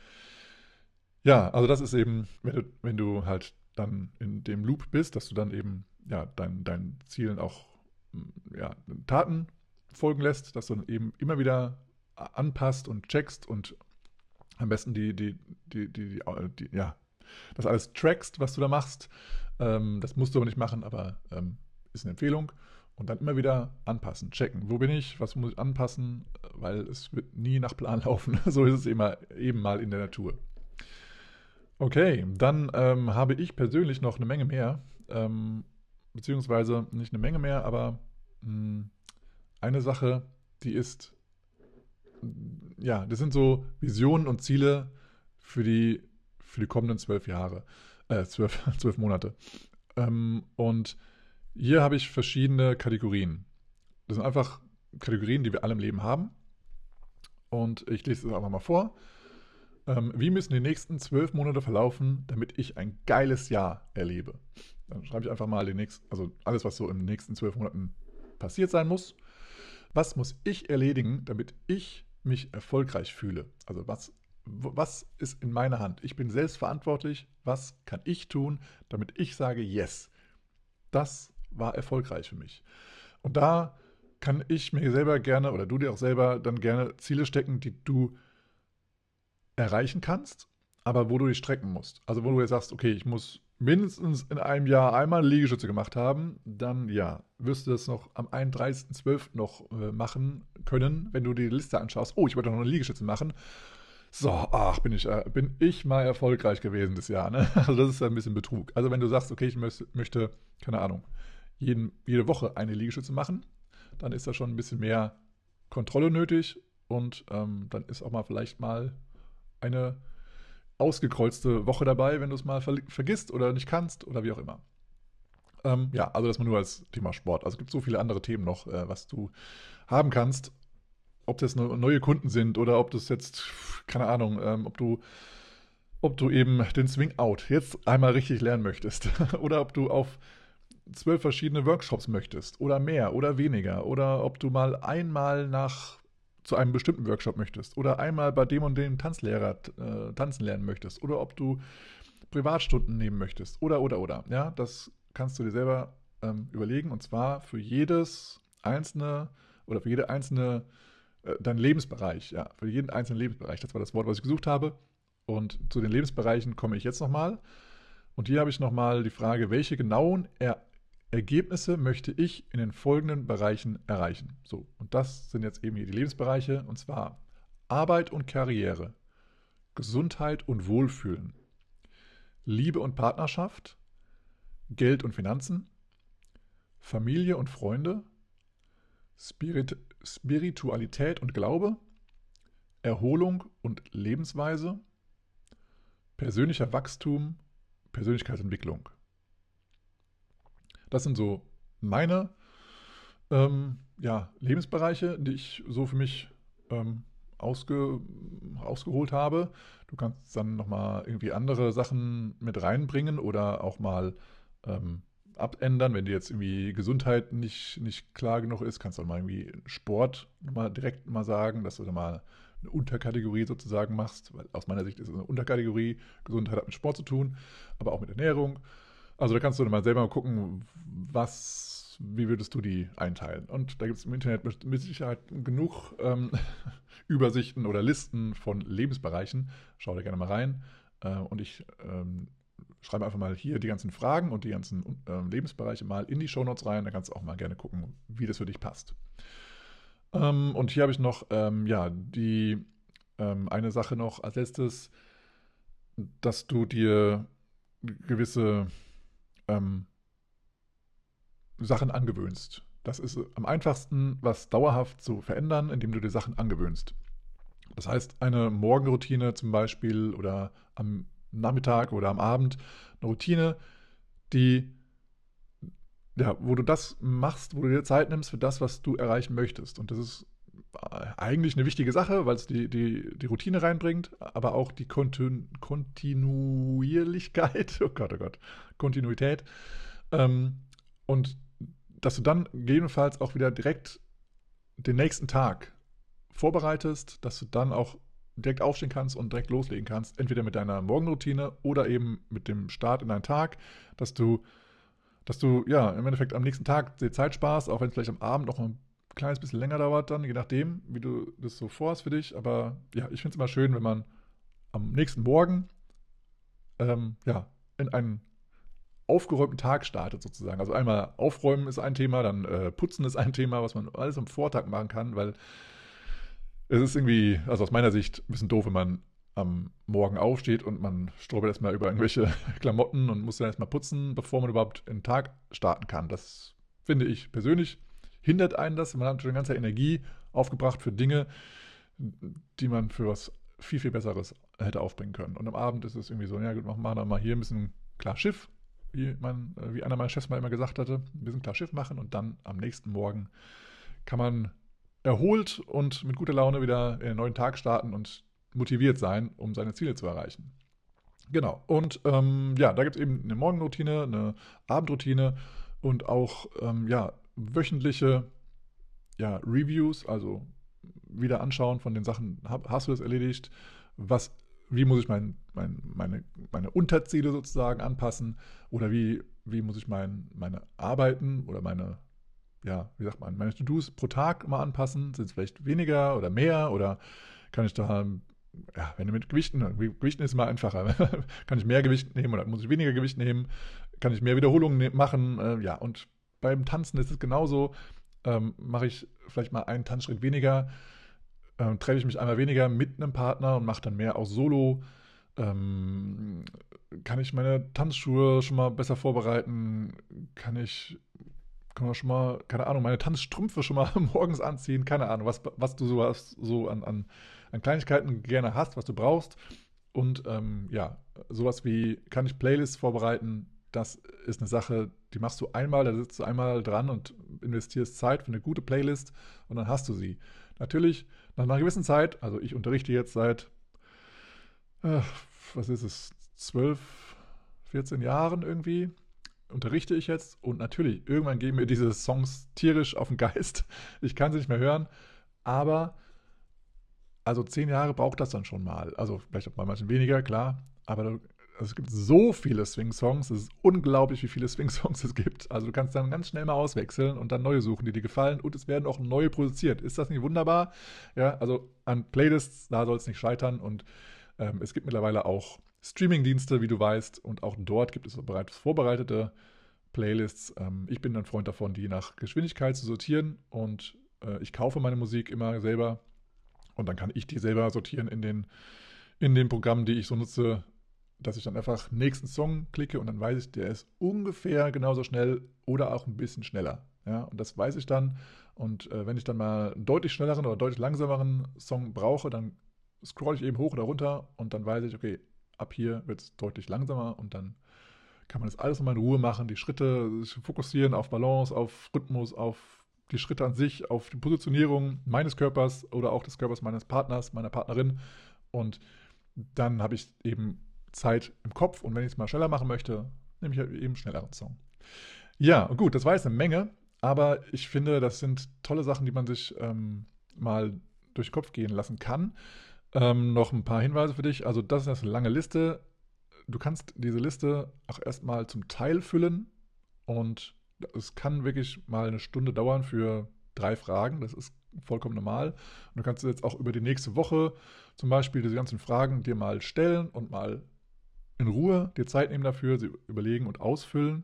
Ja, also das ist eben, wenn du, wenn du halt dann in dem Loop bist, dass du dann eben ja, dein, deinen Zielen auch ja, Taten folgen lässt, dass du eben immer wieder anpasst und checkst und am besten die, die, die, die, die ja, das alles trackst, was du da machst. Ähm, das musst du aber nicht machen, aber ähm, ist eine Empfehlung. Und dann immer wieder anpassen, checken. Wo bin ich? Was muss ich anpassen? Weil es wird nie nach Plan laufen. so ist es immer eben mal in der Natur. Okay, dann ähm, habe ich persönlich noch eine Menge mehr. Ähm, beziehungsweise nicht eine Menge mehr, aber mh, hm, eine Sache, die ist, ja, das sind so Visionen und Ziele für die, für die kommenden zwölf Jahre, äh, zwölf, zwölf Monate. Ähm, und hier habe ich verschiedene Kategorien. Das sind einfach Kategorien, die wir alle im Leben haben. Und ich lese es einfach mal vor. Ähm, wie müssen die nächsten zwölf Monate verlaufen, damit ich ein geiles Jahr erlebe? Dann schreibe ich einfach mal den nächsten, also alles, was so in den nächsten zwölf Monaten passiert sein muss. Was muss ich erledigen, damit ich mich erfolgreich fühle? Also was, was ist in meiner Hand? Ich bin selbst verantwortlich. Was kann ich tun, damit ich sage, yes, das war erfolgreich für mich? Und da kann ich mir selber gerne oder du dir auch selber dann gerne Ziele stecken, die du erreichen kannst, aber wo du dich strecken musst. Also wo du jetzt sagst, okay, ich muss mindestens in einem Jahr einmal Liegestütze gemacht haben, dann ja, wirst du das noch am 31.12. noch äh, machen können, wenn du die Liste anschaust. Oh, ich wollte noch eine Liegestütze machen. So, ach, bin ich, äh, bin ich mal erfolgreich gewesen das Jahr. Ne? Also das ist ein bisschen Betrug. Also wenn du sagst, okay, ich möchte, keine Ahnung, jeden, jede Woche eine Liegestütze machen, dann ist da schon ein bisschen mehr Kontrolle nötig und ähm, dann ist auch mal vielleicht mal eine ausgekreuzte Woche dabei, wenn du es mal ver vergisst oder nicht kannst oder wie auch immer. Ähm, ja, also das mal nur als Thema Sport. Also es gibt so viele andere Themen noch, äh, was du haben kannst. Ob das neue Kunden sind oder ob das jetzt, keine Ahnung, ähm, ob du ob du eben den Swing Out jetzt einmal richtig lernen möchtest oder ob du auf zwölf verschiedene Workshops möchtest oder mehr oder weniger oder ob du mal einmal nach zu einem bestimmten Workshop möchtest oder einmal bei dem und dem Tanzlehrer äh, tanzen lernen möchtest oder ob du Privatstunden nehmen möchtest oder, oder, oder. Ja, das kannst du dir selber ähm, überlegen und zwar für jedes einzelne oder für jede einzelne, äh, dein Lebensbereich, ja, für jeden einzelnen Lebensbereich. Das war das Wort, was ich gesucht habe. Und zu den Lebensbereichen komme ich jetzt nochmal. Und hier habe ich nochmal die Frage, welche genauen er Ergebnisse möchte ich in den folgenden Bereichen erreichen. So, und das sind jetzt eben hier die Lebensbereiche, und zwar Arbeit und Karriere, Gesundheit und Wohlfühlen, Liebe und Partnerschaft, Geld und Finanzen, Familie und Freunde, Spirit, Spiritualität und Glaube, Erholung und Lebensweise, persönlicher Wachstum, Persönlichkeitsentwicklung. Das sind so meine ähm, ja, Lebensbereiche, die ich so für mich ähm, ausge, ausgeholt habe. Du kannst dann nochmal irgendwie andere Sachen mit reinbringen oder auch mal ähm, abändern. Wenn dir jetzt irgendwie Gesundheit nicht, nicht klar genug ist, kannst du auch mal irgendwie Sport mal direkt mal sagen, dass du da mal eine Unterkategorie sozusagen machst, weil aus meiner Sicht ist es eine Unterkategorie. Gesundheit hat mit Sport zu tun, aber auch mit Ernährung. Also da kannst du mal selber gucken, was, wie würdest du die einteilen. Und da gibt es im Internet mit Sicherheit genug ähm, Übersichten oder Listen von Lebensbereichen. Schau da gerne mal rein. Äh, und ich ähm, schreibe einfach mal hier die ganzen Fragen und die ganzen äh, Lebensbereiche mal in die Shownotes rein. Da kannst du auch mal gerne gucken, wie das für dich passt. Ähm, und hier habe ich noch, ähm, ja, die ähm, eine Sache noch als letztes, dass du dir gewisse ähm, Sachen angewöhnst. Das ist am einfachsten, was dauerhaft zu verändern, indem du dir Sachen angewöhnst. Das heißt, eine Morgenroutine zum Beispiel oder am Nachmittag oder am Abend eine Routine, die ja, wo du das machst, wo du dir Zeit nimmst für das, was du erreichen möchtest. Und das ist eigentlich eine wichtige Sache, weil es die, die, die Routine reinbringt, aber auch die Kontinu Kontinuierlichkeit, oh Gott, oh Gott, Kontinuität. Ähm, und dass du dann gegebenenfalls auch wieder direkt den nächsten Tag vorbereitest, dass du dann auch direkt aufstehen kannst und direkt loslegen kannst, entweder mit deiner Morgenroutine oder eben mit dem Start in deinen Tag, dass du, dass du ja im Endeffekt am nächsten Tag die Zeit sparst, auch wenn es vielleicht am Abend noch ein kleines bisschen länger dauert dann, je nachdem, wie du das so vorhast für dich. Aber ja, ich finde es immer schön, wenn man am nächsten Morgen ähm, ja, in einen aufgeräumten Tag startet sozusagen. Also einmal aufräumen ist ein Thema, dann äh, putzen ist ein Thema, was man alles am Vortag machen kann, weil es ist irgendwie, also aus meiner Sicht, ein bisschen doof, wenn man am Morgen aufsteht und man stolpert erstmal über irgendwelche Klamotten und muss dann erstmal putzen, bevor man überhaupt in den Tag starten kann. Das finde ich persönlich hindert einen das. Man hat schon eine ganze Energie aufgebracht für Dinge, die man für was viel, viel Besseres hätte aufbringen können. Und am Abend ist es irgendwie so, ja gut, machen wir mal hier ein bisschen klar Schiff, wie, man, wie einer meiner Chefs mal immer gesagt hatte, ein bisschen klar Schiff machen und dann am nächsten Morgen kann man erholt und mit guter Laune wieder in den neuen Tag starten und motiviert sein, um seine Ziele zu erreichen. Genau. Und ähm, ja, da gibt es eben eine Morgenroutine, eine Abendroutine und auch ähm, ja, wöchentliche ja, Reviews, also wieder anschauen von den Sachen, hast du das erledigt, was, wie muss ich mein, mein, meine, meine Unterziele sozusagen anpassen? Oder wie, wie muss ich mein, meine Arbeiten oder meine, ja, wie sagt man, meine To-Dos pro Tag mal anpassen, sind es vielleicht weniger oder mehr? Oder kann ich da, ja, wenn du mit Gewichten, Gewichten ist immer einfacher, kann ich mehr Gewicht nehmen oder muss ich weniger Gewicht nehmen, kann ich mehr Wiederholungen ne-, machen, äh, ja, und beim Tanzen ist es genauso. Ähm, Mache ich vielleicht mal einen Tanzschritt weniger, ähm, treffe ich mich einmal weniger mit einem Partner und mache dann mehr auch solo. Ähm, kann ich meine Tanzschuhe schon mal besser vorbereiten? Kann ich kann man schon mal, keine Ahnung, meine Tanzstrümpfe schon mal morgens anziehen? Keine Ahnung, was, was du so, hast, so an, an, an Kleinigkeiten gerne hast, was du brauchst. Und ähm, ja, sowas wie, kann ich Playlists vorbereiten? das ist eine Sache, die machst du einmal, da sitzt du einmal dran und investierst Zeit für eine gute Playlist und dann hast du sie. Natürlich, nach einer gewissen Zeit, also ich unterrichte jetzt seit, äh, was ist es, 12, 14 Jahren irgendwie, unterrichte ich jetzt und natürlich, irgendwann gehen mir diese Songs tierisch auf den Geist. Ich kann sie nicht mehr hören, aber also zehn Jahre braucht das dann schon mal. Also vielleicht auch bei manchen weniger, klar, aber es gibt so viele Swing-Songs, es ist unglaublich, wie viele Swing-Songs es gibt. Also du kannst dann ganz schnell mal auswechseln und dann neue suchen, die dir gefallen und es werden auch neue produziert. Ist das nicht wunderbar? Ja, also an Playlists, da soll es nicht scheitern und ähm, es gibt mittlerweile auch Streaming-Dienste, wie du weißt, und auch dort gibt es bereits vorbereitete Playlists. Ähm, ich bin ein Freund davon, die nach Geschwindigkeit zu sortieren und äh, ich kaufe meine Musik immer selber und dann kann ich die selber sortieren in den, in den Programmen, die ich so nutze, dass ich dann einfach nächsten Song klicke und dann weiß ich, der ist ungefähr genauso schnell oder auch ein bisschen schneller. Ja, und das weiß ich dann. Und äh, wenn ich dann mal einen deutlich schnelleren oder deutlich langsameren Song brauche, dann scroll ich eben hoch oder runter und dann weiß ich, okay, ab hier wird es deutlich langsamer und dann kann man das alles nochmal in Ruhe machen, die Schritte fokussieren auf Balance, auf Rhythmus, auf die Schritte an sich, auf die Positionierung meines Körpers oder auch des Körpers meines Partners, meiner Partnerin. Und dann habe ich eben Zeit im Kopf und wenn ich es mal schneller machen möchte, nehme ich halt eben schnelleren Song. Ja, gut, das war jetzt eine Menge, aber ich finde, das sind tolle Sachen, die man sich ähm, mal durch den Kopf gehen lassen kann. Ähm, noch ein paar Hinweise für dich. Also, das ist eine lange Liste. Du kannst diese Liste auch erstmal zum Teil füllen und es kann wirklich mal eine Stunde dauern für drei Fragen. Das ist vollkommen normal. Und du kannst jetzt auch über die nächste Woche zum Beispiel diese ganzen Fragen dir mal stellen und mal in Ruhe dir Zeit nehmen dafür, sie überlegen und ausfüllen.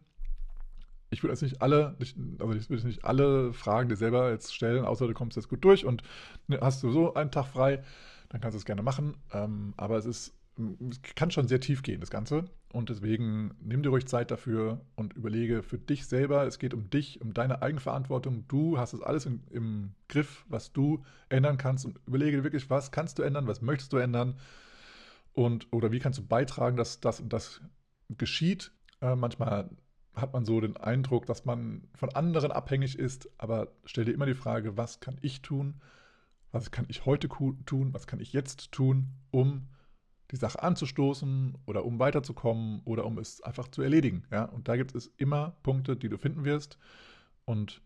Ich würde jetzt nicht alle, also ich würde nicht alle Fragen dir selber jetzt stellen, außer du kommst jetzt gut durch und ne, hast du so einen Tag frei, dann kannst du es gerne machen. Ähm, aber es ist, es kann schon sehr tief gehen, das Ganze. Und deswegen nimm dir ruhig Zeit dafür und überlege für dich selber. Es geht um dich, um deine Eigenverantwortung. Du hast es alles im Griff, was du ändern kannst. Und überlege wirklich, was kannst du ändern, was möchtest du ändern und oder wie kannst du beitragen, dass das und das geschieht. Äh, manchmal hat man so den Eindruck, dass man von anderen abhängig ist, aber stell dir immer die Frage, was kann ich tun? Was kann ich heute tun? Was kann ich jetzt tun, um die Sache anzustoßen oder um weiterzukommen oder um es einfach zu erledigen? Ja? Und da gibt es immer Punkte, die du finden wirst. Und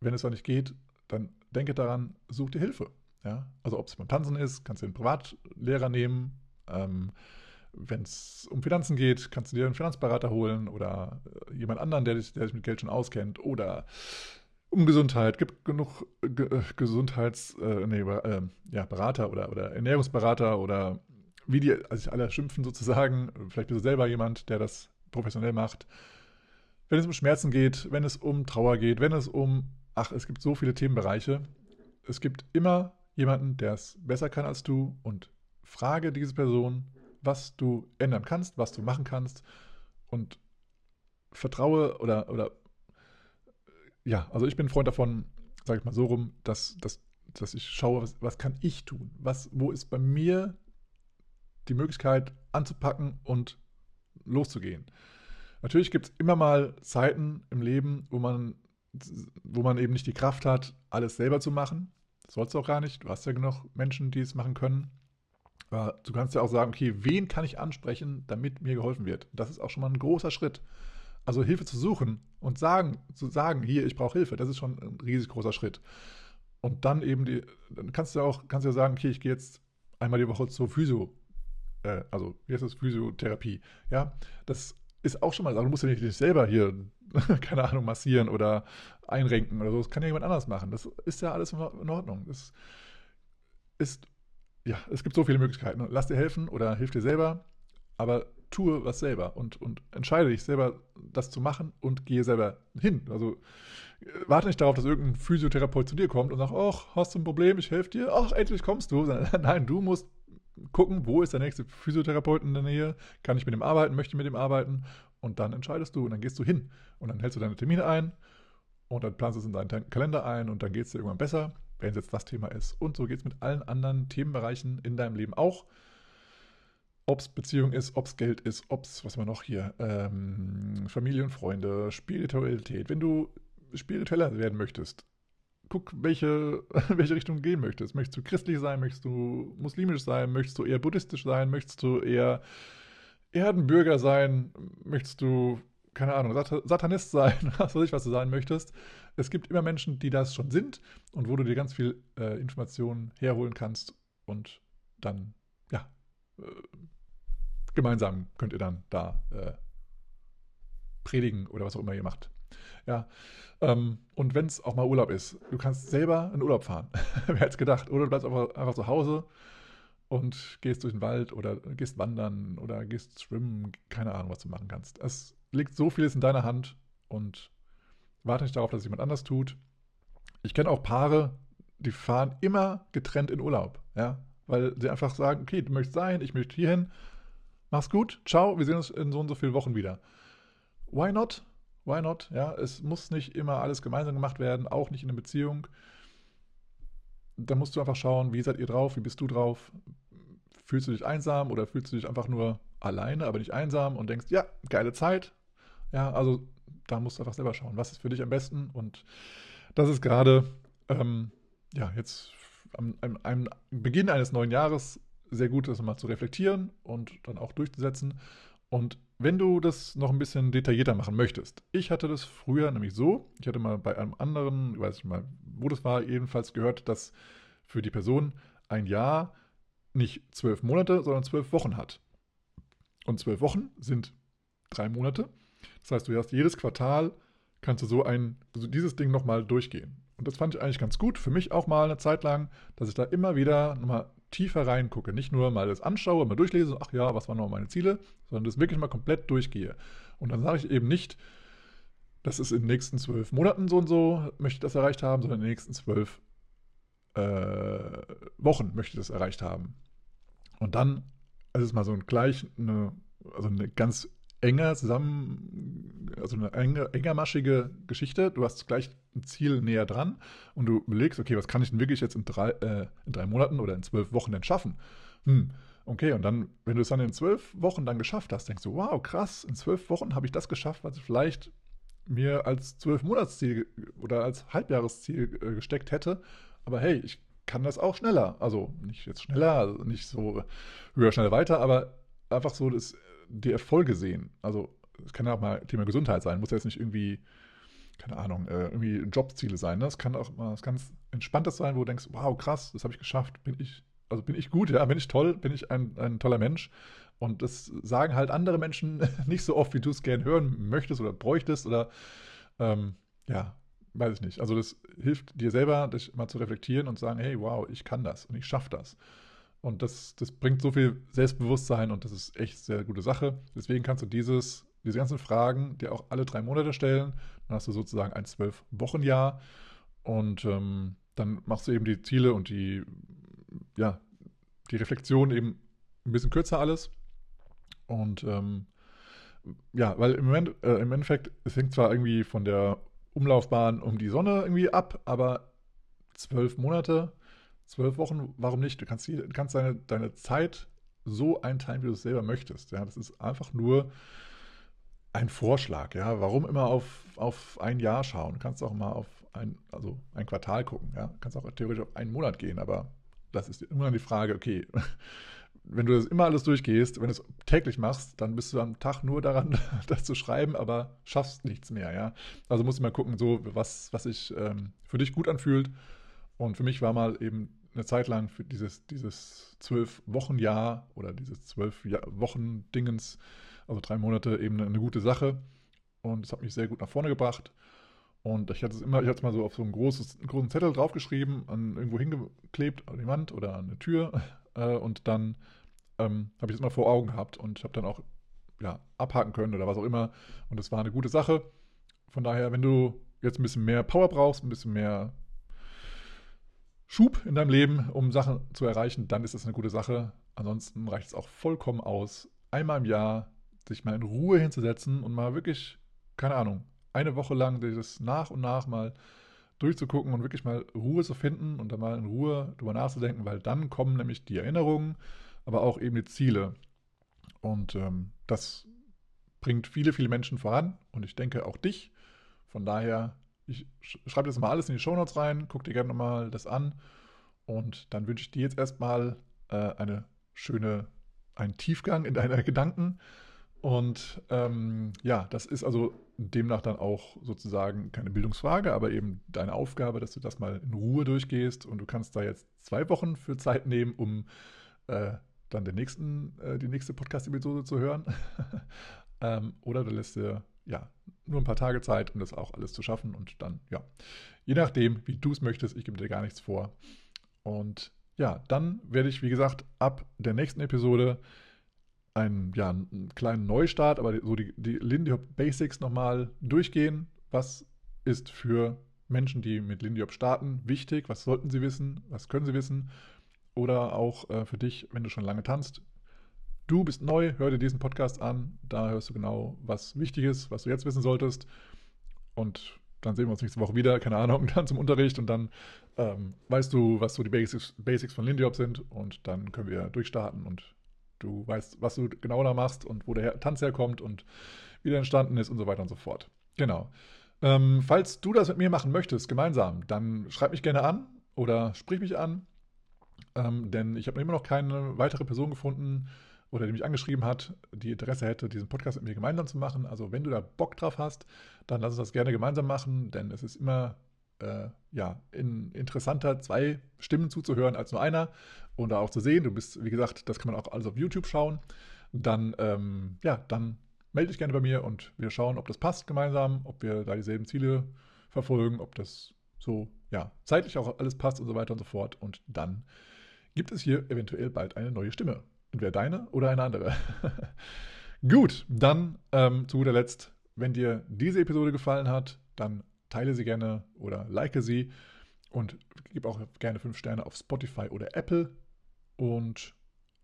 wenn es auch nicht geht, dann denke daran, such dir Hilfe. Ja? Also ob es beim Tanzen ist, kannst du einen Privatlehrer nehmen. Ähm, wenn es um Finanzen geht, kannst du dir einen Finanzberater holen oder äh, jemand anderen, der dich, der dich mit Geld schon auskennt. Oder um Gesundheit. Gibt genug Ge äh, Gesundheits-, äh, nee, äh, ja, Berater oder, oder Ernährungsberater oder wie die also sich alle schimpfen sozusagen. Vielleicht bist du selber jemand, der das professionell macht. Wenn es um Schmerzen geht, wenn es um Trauer geht, wenn es um, ach, es gibt so viele Themenbereiche. Es gibt immer jemanden, der es besser kann als du und frage diese Person, was du ändern kannst, was du machen kannst und vertraue oder, oder ja, also ich bin ein Freund davon, sage ich mal so rum, dass, dass, dass ich schaue, was, was kann ich tun? Was, wo ist bei mir die Möglichkeit anzupacken und loszugehen? Natürlich gibt es immer mal Zeiten im Leben, wo man, wo man eben nicht die Kraft hat, alles selber zu machen. Das sollst du auch gar nicht. Du hast ja genug Menschen, die es machen können. Aber du kannst ja auch sagen, okay, wen kann ich ansprechen, damit mir geholfen wird? Das ist auch schon mal ein großer Schritt. Also Hilfe zu suchen und sagen, zu sagen, hier, ich brauche Hilfe, das ist schon ein riesig großer Schritt. Und dann eben die, dann kannst du auch, kannst du ja sagen, okay, ich gehe jetzt einmal die Woche zur Physio, äh, also wie heißt das, Physiotherapie. Ja, das ist auch schon mal, also du musst ja nicht dich selber hier, keine Ahnung, massieren oder einrenken oder so. Das kann ja jemand anders machen. Das ist ja alles in Ordnung. Das ist ja, es gibt so viele Möglichkeiten. Lass dir helfen oder hilf dir selber, aber tue was selber und, und entscheide dich selber, das zu machen und gehe selber hin. Also äh, warte nicht darauf, dass irgendein Physiotherapeut zu dir kommt und sagt, ach, hast du ein Problem, ich helfe dir, ach, endlich kommst du. Nein, du musst gucken, wo ist der nächste Physiotherapeut in der Nähe, kann ich mit dem arbeiten, möchte ich mit dem arbeiten? Und dann entscheidest du und dann gehst du hin. Und dann hältst du deine Termine ein und dann planst du es in deinen Kalender ein und dann geht es dir irgendwann besser wenn es jetzt das Thema ist. Und so geht es mit allen anderen Themenbereichen in deinem Leben auch. Ob es Beziehung ist, ob es Geld ist, ob es, was haben wir noch hier, ähm, Familie und Freunde, Spiritualität. Wenn du spiritueller werden möchtest, guck, welche, welche Richtung du gehen möchtest. Möchtest du christlich sein, möchtest du muslimisch sein, möchtest du eher buddhistisch sein, möchtest du eher Erdenbürger sein, möchtest du keine Ahnung, Sat Satanist sein, was weiß ich, was du sein möchtest. Es gibt immer Menschen, die das schon sind und wo du dir ganz viel äh, Informationen herholen kannst und dann, ja, äh, gemeinsam könnt ihr dann da äh, predigen oder was auch immer ihr macht. Ja, ähm, und wenn es auch mal Urlaub ist, du kannst selber in Urlaub fahren. Wer hätte es gedacht? Oder du bleibst einfach, einfach zu Hause und gehst durch den Wald oder gehst wandern oder gehst schwimmen, keine Ahnung, was du machen kannst. Es liegt so vieles in deiner Hand und warte nicht darauf, dass es jemand anders tut. Ich kenne auch Paare, die fahren immer getrennt in Urlaub, ja, weil sie einfach sagen, okay, du möchtest sein, ich möchte hierhin, mach's gut, ciao, wir sehen uns in so und so vielen Wochen wieder. Why not? Why not? Ja, es muss nicht immer alles gemeinsam gemacht werden, auch nicht in einer Beziehung. Da musst du einfach schauen, wie seid ihr drauf, wie bist du drauf? Fühlst du dich einsam oder fühlst du dich einfach nur alleine, aber nicht einsam und denkst, ja, geile Zeit, ja, also da musst du einfach selber schauen, was ist für dich am besten. Und das ist gerade, ähm, ja, jetzt am, am, am, Beginn eines neuen Jahres sehr gut, das mal zu reflektieren und dann auch durchzusetzen. Und wenn du das noch ein bisschen detaillierter machen möchtest, ich hatte das früher nämlich so, ich hatte mal bei einem anderen, ich weiß nicht mal, wo das war, jedenfalls gehört, dass für die Person ein Jahr nicht zwölf Monate, sondern zwölf Wochen hat. Und zwölf Wochen sind drei Monate. Das heißt, du hast jedes Quartal, kannst du so ein, also dieses Ding nochmal durchgehen. Und das fand ich eigentlich ganz gut. Für mich auch mal eine Zeit lang, dass ich da immer wieder nochmal tiefer reingucke. Nicht nur mal das anschaue, mal durchlese, ach ja, was waren noch meine Ziele, sondern das wirklich mal komplett durchgehe. Und dann sage ich eben nicht, das ist in den nächsten zwölf Monaten so und so, möchte ich das erreicht haben, sondern in den nächsten zwölf äh, Wochen möchte ich das erreicht haben. Und dann ist es mal so ein gleich eine, also eine ganz enger zusammen, also eine enge, engermaschige Geschichte. Du hast gleich ein Ziel näher dran und du überlegst, okay, was kann ich denn wirklich jetzt in drei, äh, in drei Monaten oder in zwölf Wochen denn schaffen? Hm, Okay, und dann, wenn du es dann in zwölf Wochen dann geschafft hast, denkst du, wow, krass, in zwölf Wochen habe ich das geschafft, was ich vielleicht mir als zwölf Monatsziel oder als Halbjahresziel äh, gesteckt hätte. Aber hey, ich kann das auch schneller. Also nicht jetzt schneller, also nicht so höher, schneller weiter, aber einfach so das, die Erfolge sehen. Also es kann ja auch mal Thema Gesundheit sein, muss ja jetzt nicht irgendwie, keine Ahnung, äh, irgendwie Jobziele sein. Ne? Es kann auch mal was ganz Entspanntes sein, wo du denkst, wow, krass, das habe ich geschafft, bin ich, also bin ich gut, ja, bin ich toll, bin ich ein, ein toller Mensch. Und das sagen halt andere Menschen nicht so oft, wie du es gerne hören möchtest oder bräuchtest oder ähm, ja, weiß ich nicht. Also das hilft dir selber, dich mal zu reflektieren und zu sagen, hey, wow, ich kann das und ich schaffe das. Und das, das bringt so viel Selbstbewusstsein und das ist echt sehr gute Sache. Deswegen kannst du dieses, diese ganzen Fragen dir auch alle drei Monate stellen. Dann hast du sozusagen ein zwölf Wochen Jahr und ähm, dann machst du eben die Ziele und die, ja, die Reflexion eben ein bisschen kürzer alles. Und ähm, ja, weil im, Moment, äh, im Endeffekt, es hängt zwar irgendwie von der Umlaufbahn um die Sonne irgendwie ab, aber zwölf Monate, zwölf Wochen, warum nicht? Du kannst, du kannst deine, deine Zeit so einteilen, wie du es selber möchtest. Ja, das ist einfach nur ein Vorschlag. Ja, warum immer auf, auf ein Jahr schauen? Du kannst auch mal auf ein, also ein Quartal gucken. Ja, du kannst auch theoretisch auf einen Monat gehen, aber das ist immer die Frage, okay, wenn du das immer alles durchgehst, wenn du es täglich machst, dann bist du am Tag nur daran, das zu schreiben, aber schaffst nichts mehr, ja. Also musst du mal gucken, so was, was sich ähm, für dich gut anfühlt. Und für mich war mal eben eine Zeit lang für dieses, dieses zwölf Wochen Jahr oder dieses zwölf Wochen Dingens, also drei Monate eben eine gute Sache. Und es hat mich sehr gut nach vorne gebracht. Und ich hatte es immer, ich hatte es mal so auf so einen großes, einen großen Zettel draufgeschrieben, an irgendwo hingeklebt, an die Wand oder an eine Tür. Äh, und dann ähm, habe ich es immer vor Augen gehabt und habe dann auch ja, abhaken können oder was auch immer. Und das war eine gute Sache. Von daher, wenn du jetzt ein bisschen mehr Power brauchst, ein bisschen mehr Schub in deinem Leben, um Sachen zu erreichen, dann ist das eine gute Sache. Ansonsten reicht es auch vollkommen aus, einmal im Jahr sich mal in Ruhe hinzusetzen und mal wirklich, keine Ahnung, eine Woche lang dieses nach und nach mal durchzugucken und wirklich mal Ruhe zu finden und dann mal in Ruhe drüber nachzudenken, weil dann kommen nämlich die Erinnerungen, aber auch eben die Ziele. Und ähm, das bringt viele, viele Menschen voran und ich denke auch dich. Von daher, ich schreibe das mal alles in die Shownotes rein, guck dir gerne nochmal das an und dann wünsche ich dir jetzt erstmal äh, eine schöne, einen Tiefgang in deine Gedanken. Und ähm, ja, das ist also demnach dann auch sozusagen keine Bildungsfrage, aber eben deine Aufgabe, dass du das mal in Ruhe durchgehst und du kannst da jetzt zwei Wochen für Zeit nehmen, um äh, dann den nächsten, äh, die nächste Podcast-Episode zu hören. ähm, oder du lässt dir ja nur ein paar Tage Zeit, um das auch alles zu schaffen. Und dann, ja, je nachdem, wie du es möchtest, ich gebe dir gar nichts vor. Und ja, dann werde ich, wie gesagt, ab der nächsten Episode einen, ja, einen kleinen Neustart, aber so die, die Lindy Hop Basics nochmal durchgehen. Was ist für Menschen, die mit Lindy Hop starten, wichtig? Was sollten sie wissen? Was können sie wissen? Oder auch äh, für dich, wenn du schon lange tanzt. Du bist neu, hör dir diesen Podcast an. Da hörst du genau, was wichtig ist, was du jetzt wissen solltest. Und dann sehen wir uns nächste Woche wieder, keine Ahnung, dann zum Unterricht und dann ähm, weißt du, was so die Basics, Basics von Lindy Hop sind und dann können wir durchstarten und du weißt, was du genau da machst und wo der Tanz herkommt und wie der entstanden ist und so weiter und so fort. Genau. Ähm, falls du das mit mir machen möchtest, gemeinsam, dann schreib mich gerne an oder sprich mich an. Ähm, denn ich habe immer noch keine weitere Person gefunden oder die mich angeschrieben hat, die Interesse hätte, diesen Podcast mit mir gemeinsam zu machen. Also wenn du da Bock drauf hast, dann lass uns das gerne gemeinsam machen, denn es ist immer äh, ja, in, interessanter, zwei Stimmen zuzuhören als nur einer und da auch zu sehen. Du bist, wie gesagt, das kann man auch alles auf YouTube schauen. Dann, ähm, ja, dann melde dich gerne bei mir und wir schauen, ob das passt gemeinsam, ob wir da dieselben Ziele verfolgen, ob das so, ja, zeitlich auch alles passt und so weiter und so fort. Und dann gibt es hier eventuell bald eine neue Stimme. Entweder deine oder eine andere. Gut, dann ähm, zu guter Letzt, wenn dir diese Episode gefallen hat, dann teile sie gerne oder like sie und gib auch gerne fünf Sterne auf Spotify oder Apple. Und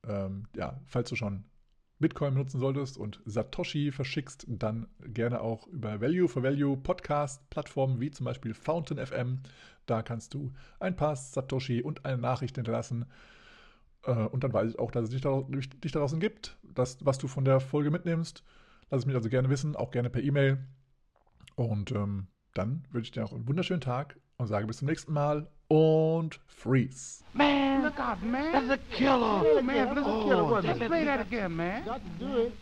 ähm, ja, falls du schon Bitcoin benutzen solltest und Satoshi verschickst, dann gerne auch über Value for Value Podcast Plattformen wie zum Beispiel Fountain FM. Da kannst du ein paar Satoshi und eine Nachricht hinterlassen und dann weiß ich auch, dass es dich, da, dich da draußen gibt, dass, was du von der Folge mitnimmst. Lass es mich also gerne wissen, auch gerne per E-Mail. Und ähm, dann wünsche ich dir auch einen wunderschönen Tag und sage bis zum nächsten Mal und freeze. Man, look out, man. That's a killer. Oh, man, that's a killer. Oh, Just play that again, man. Got to do it.